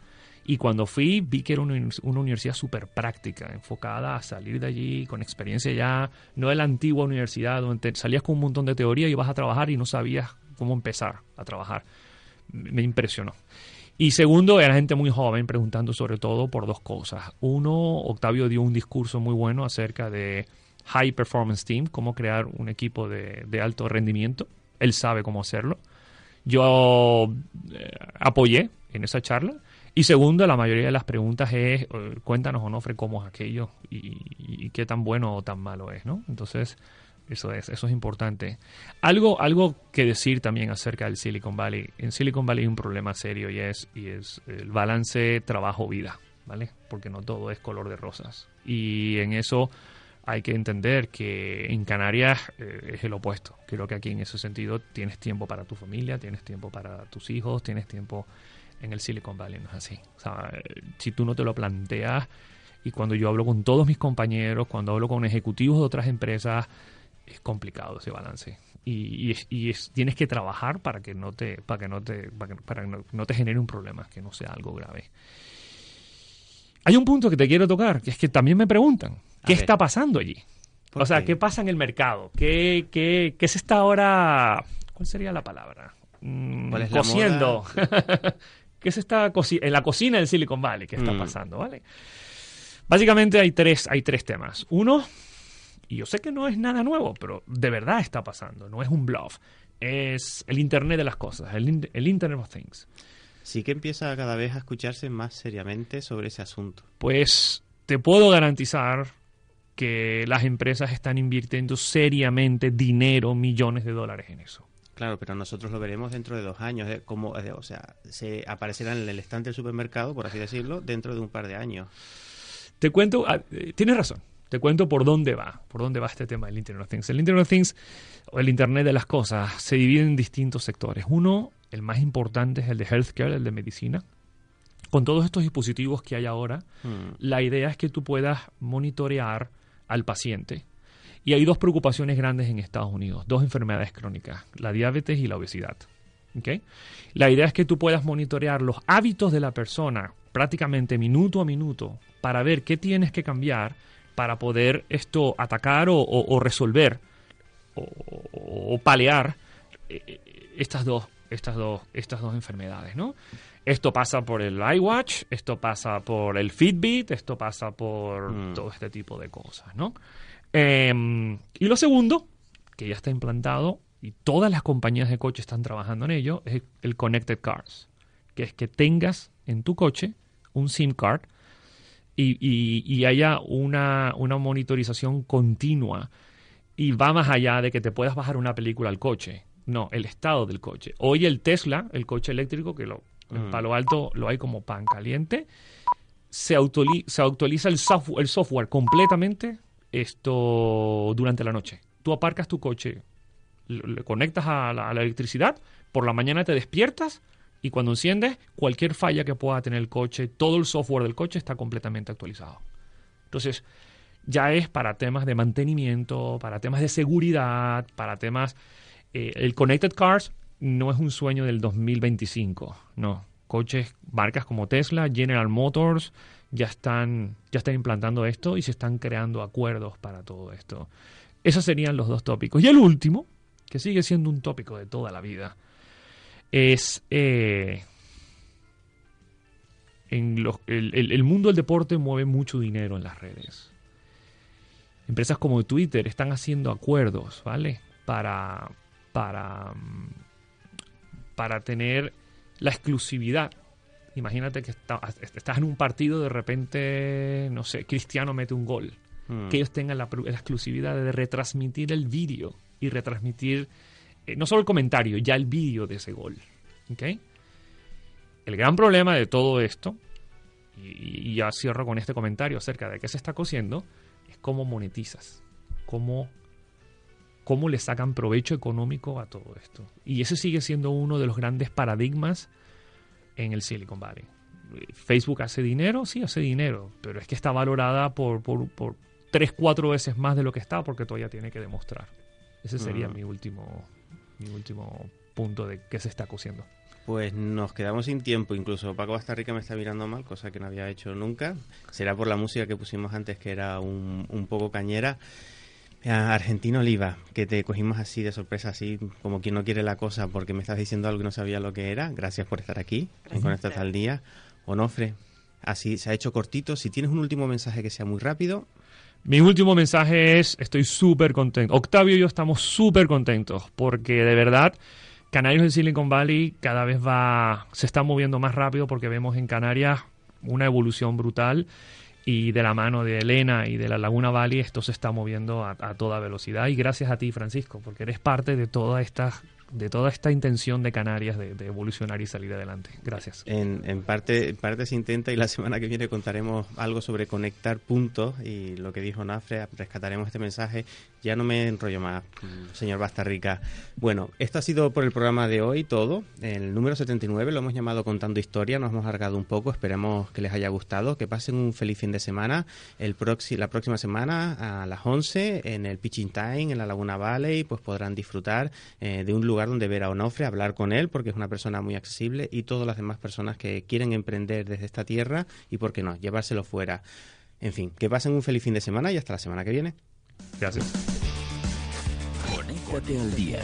Y cuando fui, vi que era una, univers- una universidad súper práctica, enfocada a salir de allí con experiencia ya, no de la antigua universidad, donde salías con un montón de teoría y ibas a trabajar y no sabías cómo empezar a trabajar. Me impresionó. Y segundo, era gente muy joven preguntando sobre todo por dos cosas. Uno, Octavio dio un discurso muy bueno acerca de High Performance Team, cómo crear un equipo de alto rendimiento. Él sabe cómo hacerlo. Yo eh, apoyé en esa charla. Y segundo, la mayoría de las preguntas es, cuéntanos, Onofre, cómo es aquello y, y qué tan bueno o tan malo es, ¿no? Entonces, eso es, eso es importante. Algo, algo que decir también acerca del Silicon Valley. En Silicon Valley hay un problema serio y es, y es el balance trabajo-vida, ¿vale? Porque no todo es color de rosas. Y en eso hay que entender que en Canarias eh, es el opuesto. Creo que aquí en ese sentido tienes tiempo para tu familia, tienes tiempo para tus hijos, tienes tiempo en el Silicon Valley, no es así. O sea, eh, si tú no te lo planteas y cuando yo hablo con todos mis compañeros, cuando hablo con ejecutivos de otras empresas, es complicado ese balance. Y, y es- y es- tienes que trabajar para que no te, para que no te, para que, no te genere un problema, que no sea algo grave. Hay un punto que te quiero tocar, que es que también me preguntan, ¿qué está pasando allí? ¿Por O sea, qué? ¿qué pasa en el mercado? ¿Qué, qué, qué se está ahora... ¿Cuál sería la palabra? Mm, ¿Cuál es la cociendo. ¿Qué se está en la cocina del Silicon Valley? ¿Qué está Mm. pasando? ¿Vale? Básicamente hay tres, hay tres temas. Uno, y yo sé que no es nada nuevo, pero de verdad está pasando, no es un bluff. Es el Internet de las cosas, el Internet of Things. Sí que empieza cada vez a escucharse más seriamente sobre ese asunto. Pues te puedo garantizar que las empresas están invirtiendo seriamente dinero, millones de dólares en eso. Claro, pero nosotros lo veremos dentro de dos años. ¿eh? Como, eh, o sea, se aparecerá en el estante del supermercado, por así decirlo, dentro de un par de años. Te cuento, ah, eh, tienes razón, te cuento por dónde va, por dónde va este tema del Internet of Things. El Internet of Things, o el Internet de las cosas, se divide en distintos sectores. Uno, el más importante es el de healthcare, el de medicina. Con todos estos dispositivos que hay ahora, Hmm. la idea es que tú puedas monitorear al paciente. Y hay dos preocupaciones grandes en Estados Unidos, dos enfermedades crónicas, la diabetes y la obesidad. ¿ok? La idea es que tú puedas monitorear los hábitos de la persona prácticamente minuto a minuto para ver qué tienes que cambiar para poder esto atacar o, o- o resolver o, o- palear eh, estas dos, estas dos, estas dos enfermedades, ¿no? Esto pasa por el iWatch, esto pasa por el Fitbit, esto pasa por Mm. todo este tipo de cosas, ¿no? Em, y lo segundo, que ya está implantado y todas las compañías de coche están trabajando en ello, es el Connected Cars, que es que tengas en tu coche un SIM card y, y- y haya una, una monitorización continua y va más allá de que te puedas bajar una película al coche. No, el estado del coche. Hoy el Tesla, el coche eléctrico, que lo, en Mm. Palo Alto lo hay como pan caliente, se, autoli- se actualiza el software, el software completamente esto durante la noche. Tú aparcas tu coche, le, le conectas a la, a la electricidad, por la mañana te despiertas y cuando enciendes, cualquier falla que pueda tener el coche, todo el software del coche está completamente actualizado. Entonces, ya es para temas de mantenimiento, para temas de seguridad, para temas... eh, el Connected Cars no es un sueño del 2025, no. Coches, marcas como Tesla, General Motors, ya están, ya están implantando esto y se están creando acuerdos para todo esto. Esos serían los dos tópicos. Y el último, que sigue siendo un tópico de toda la vida, es eh, en los- el, el- el mundo del deporte mueve mucho dinero en las redes. Empresas como Twitter están haciendo acuerdos, ¿vale? Para, para, para tener la exclusividad. Imagínate que está- estás en un partido, de repente, no sé, Cristiano mete un gol. Hmm. Que ellos tengan la, la exclusividad de retransmitir el vídeo y retransmitir eh, no solo el comentario, ya el vídeo de ese gol. ¿ok? El gran problema de todo esto, y, y ya cierro con este comentario acerca de qué se está cociendo, es cómo monetizas, cómo, cómo le sacan provecho económico a todo esto. Y ese sigue siendo uno de los grandes paradigmas en el Silicon Valley. Facebook hace dinero, sí hace dinero, pero es que está valorada por, por, por tres, cuatro veces más de lo que está porque todavía tiene que demostrar. Ese sería Mm. mi último mi último punto de qué se está cociendo. Pues nos quedamos sin tiempo, incluso Paco Bastarrica me está mirando mal, cosa que no había hecho nunca. Será por la música que pusimos antes, que era un, un poco cañera. Eh, Argentino Oliva, que te cogimos así de sorpresa, así como quien no quiere la cosa, porque me estás diciendo algo y no sabía lo que era. Gracias por estar aquí, en Conectate al Día. Onofre, así se ha hecho cortito. Si tienes un último mensaje que sea muy rápido, Mi último mensaje es, estoy súper contento. Octavio y yo estamos súper contentos porque de verdad Canarios en Silicon Valley cada vez va, se está moviendo más rápido porque vemos en Canarias una evolución brutal y de la mano de Elena y de la Laguna Valley esto se está moviendo a, a toda velocidad y gracias a ti Francisco porque eres parte de toda esta de toda esta intención de Canarias de, evolucionar y salir adelante. Gracias. En parte, en parte se intenta y la semana que viene contaremos algo sobre conectar puntos y lo que dijo Nafre, rescataremos este mensaje. Ya no me enrollo más, señor Bastarrica. Bueno, esto ha sido por el programa de hoy todo. El número 79 lo hemos llamado Contando Historia, nos hemos alargado un poco, esperemos que les haya gustado, que pasen un feliz fin de semana. El la próxima semana a las 11 en el Pitching Time, en la Laguna Valley, pues podrán disfrutar eh, de un lugar donde ver a Onofre, hablar con él, porque es una persona muy accesible, y todas las demás personas que quieren emprender desde esta tierra y, ¿por qué no?, llevárselo fuera. En fin, que pasen un feliz fin de semana y hasta la semana que viene. Gracias. Conéctate al día.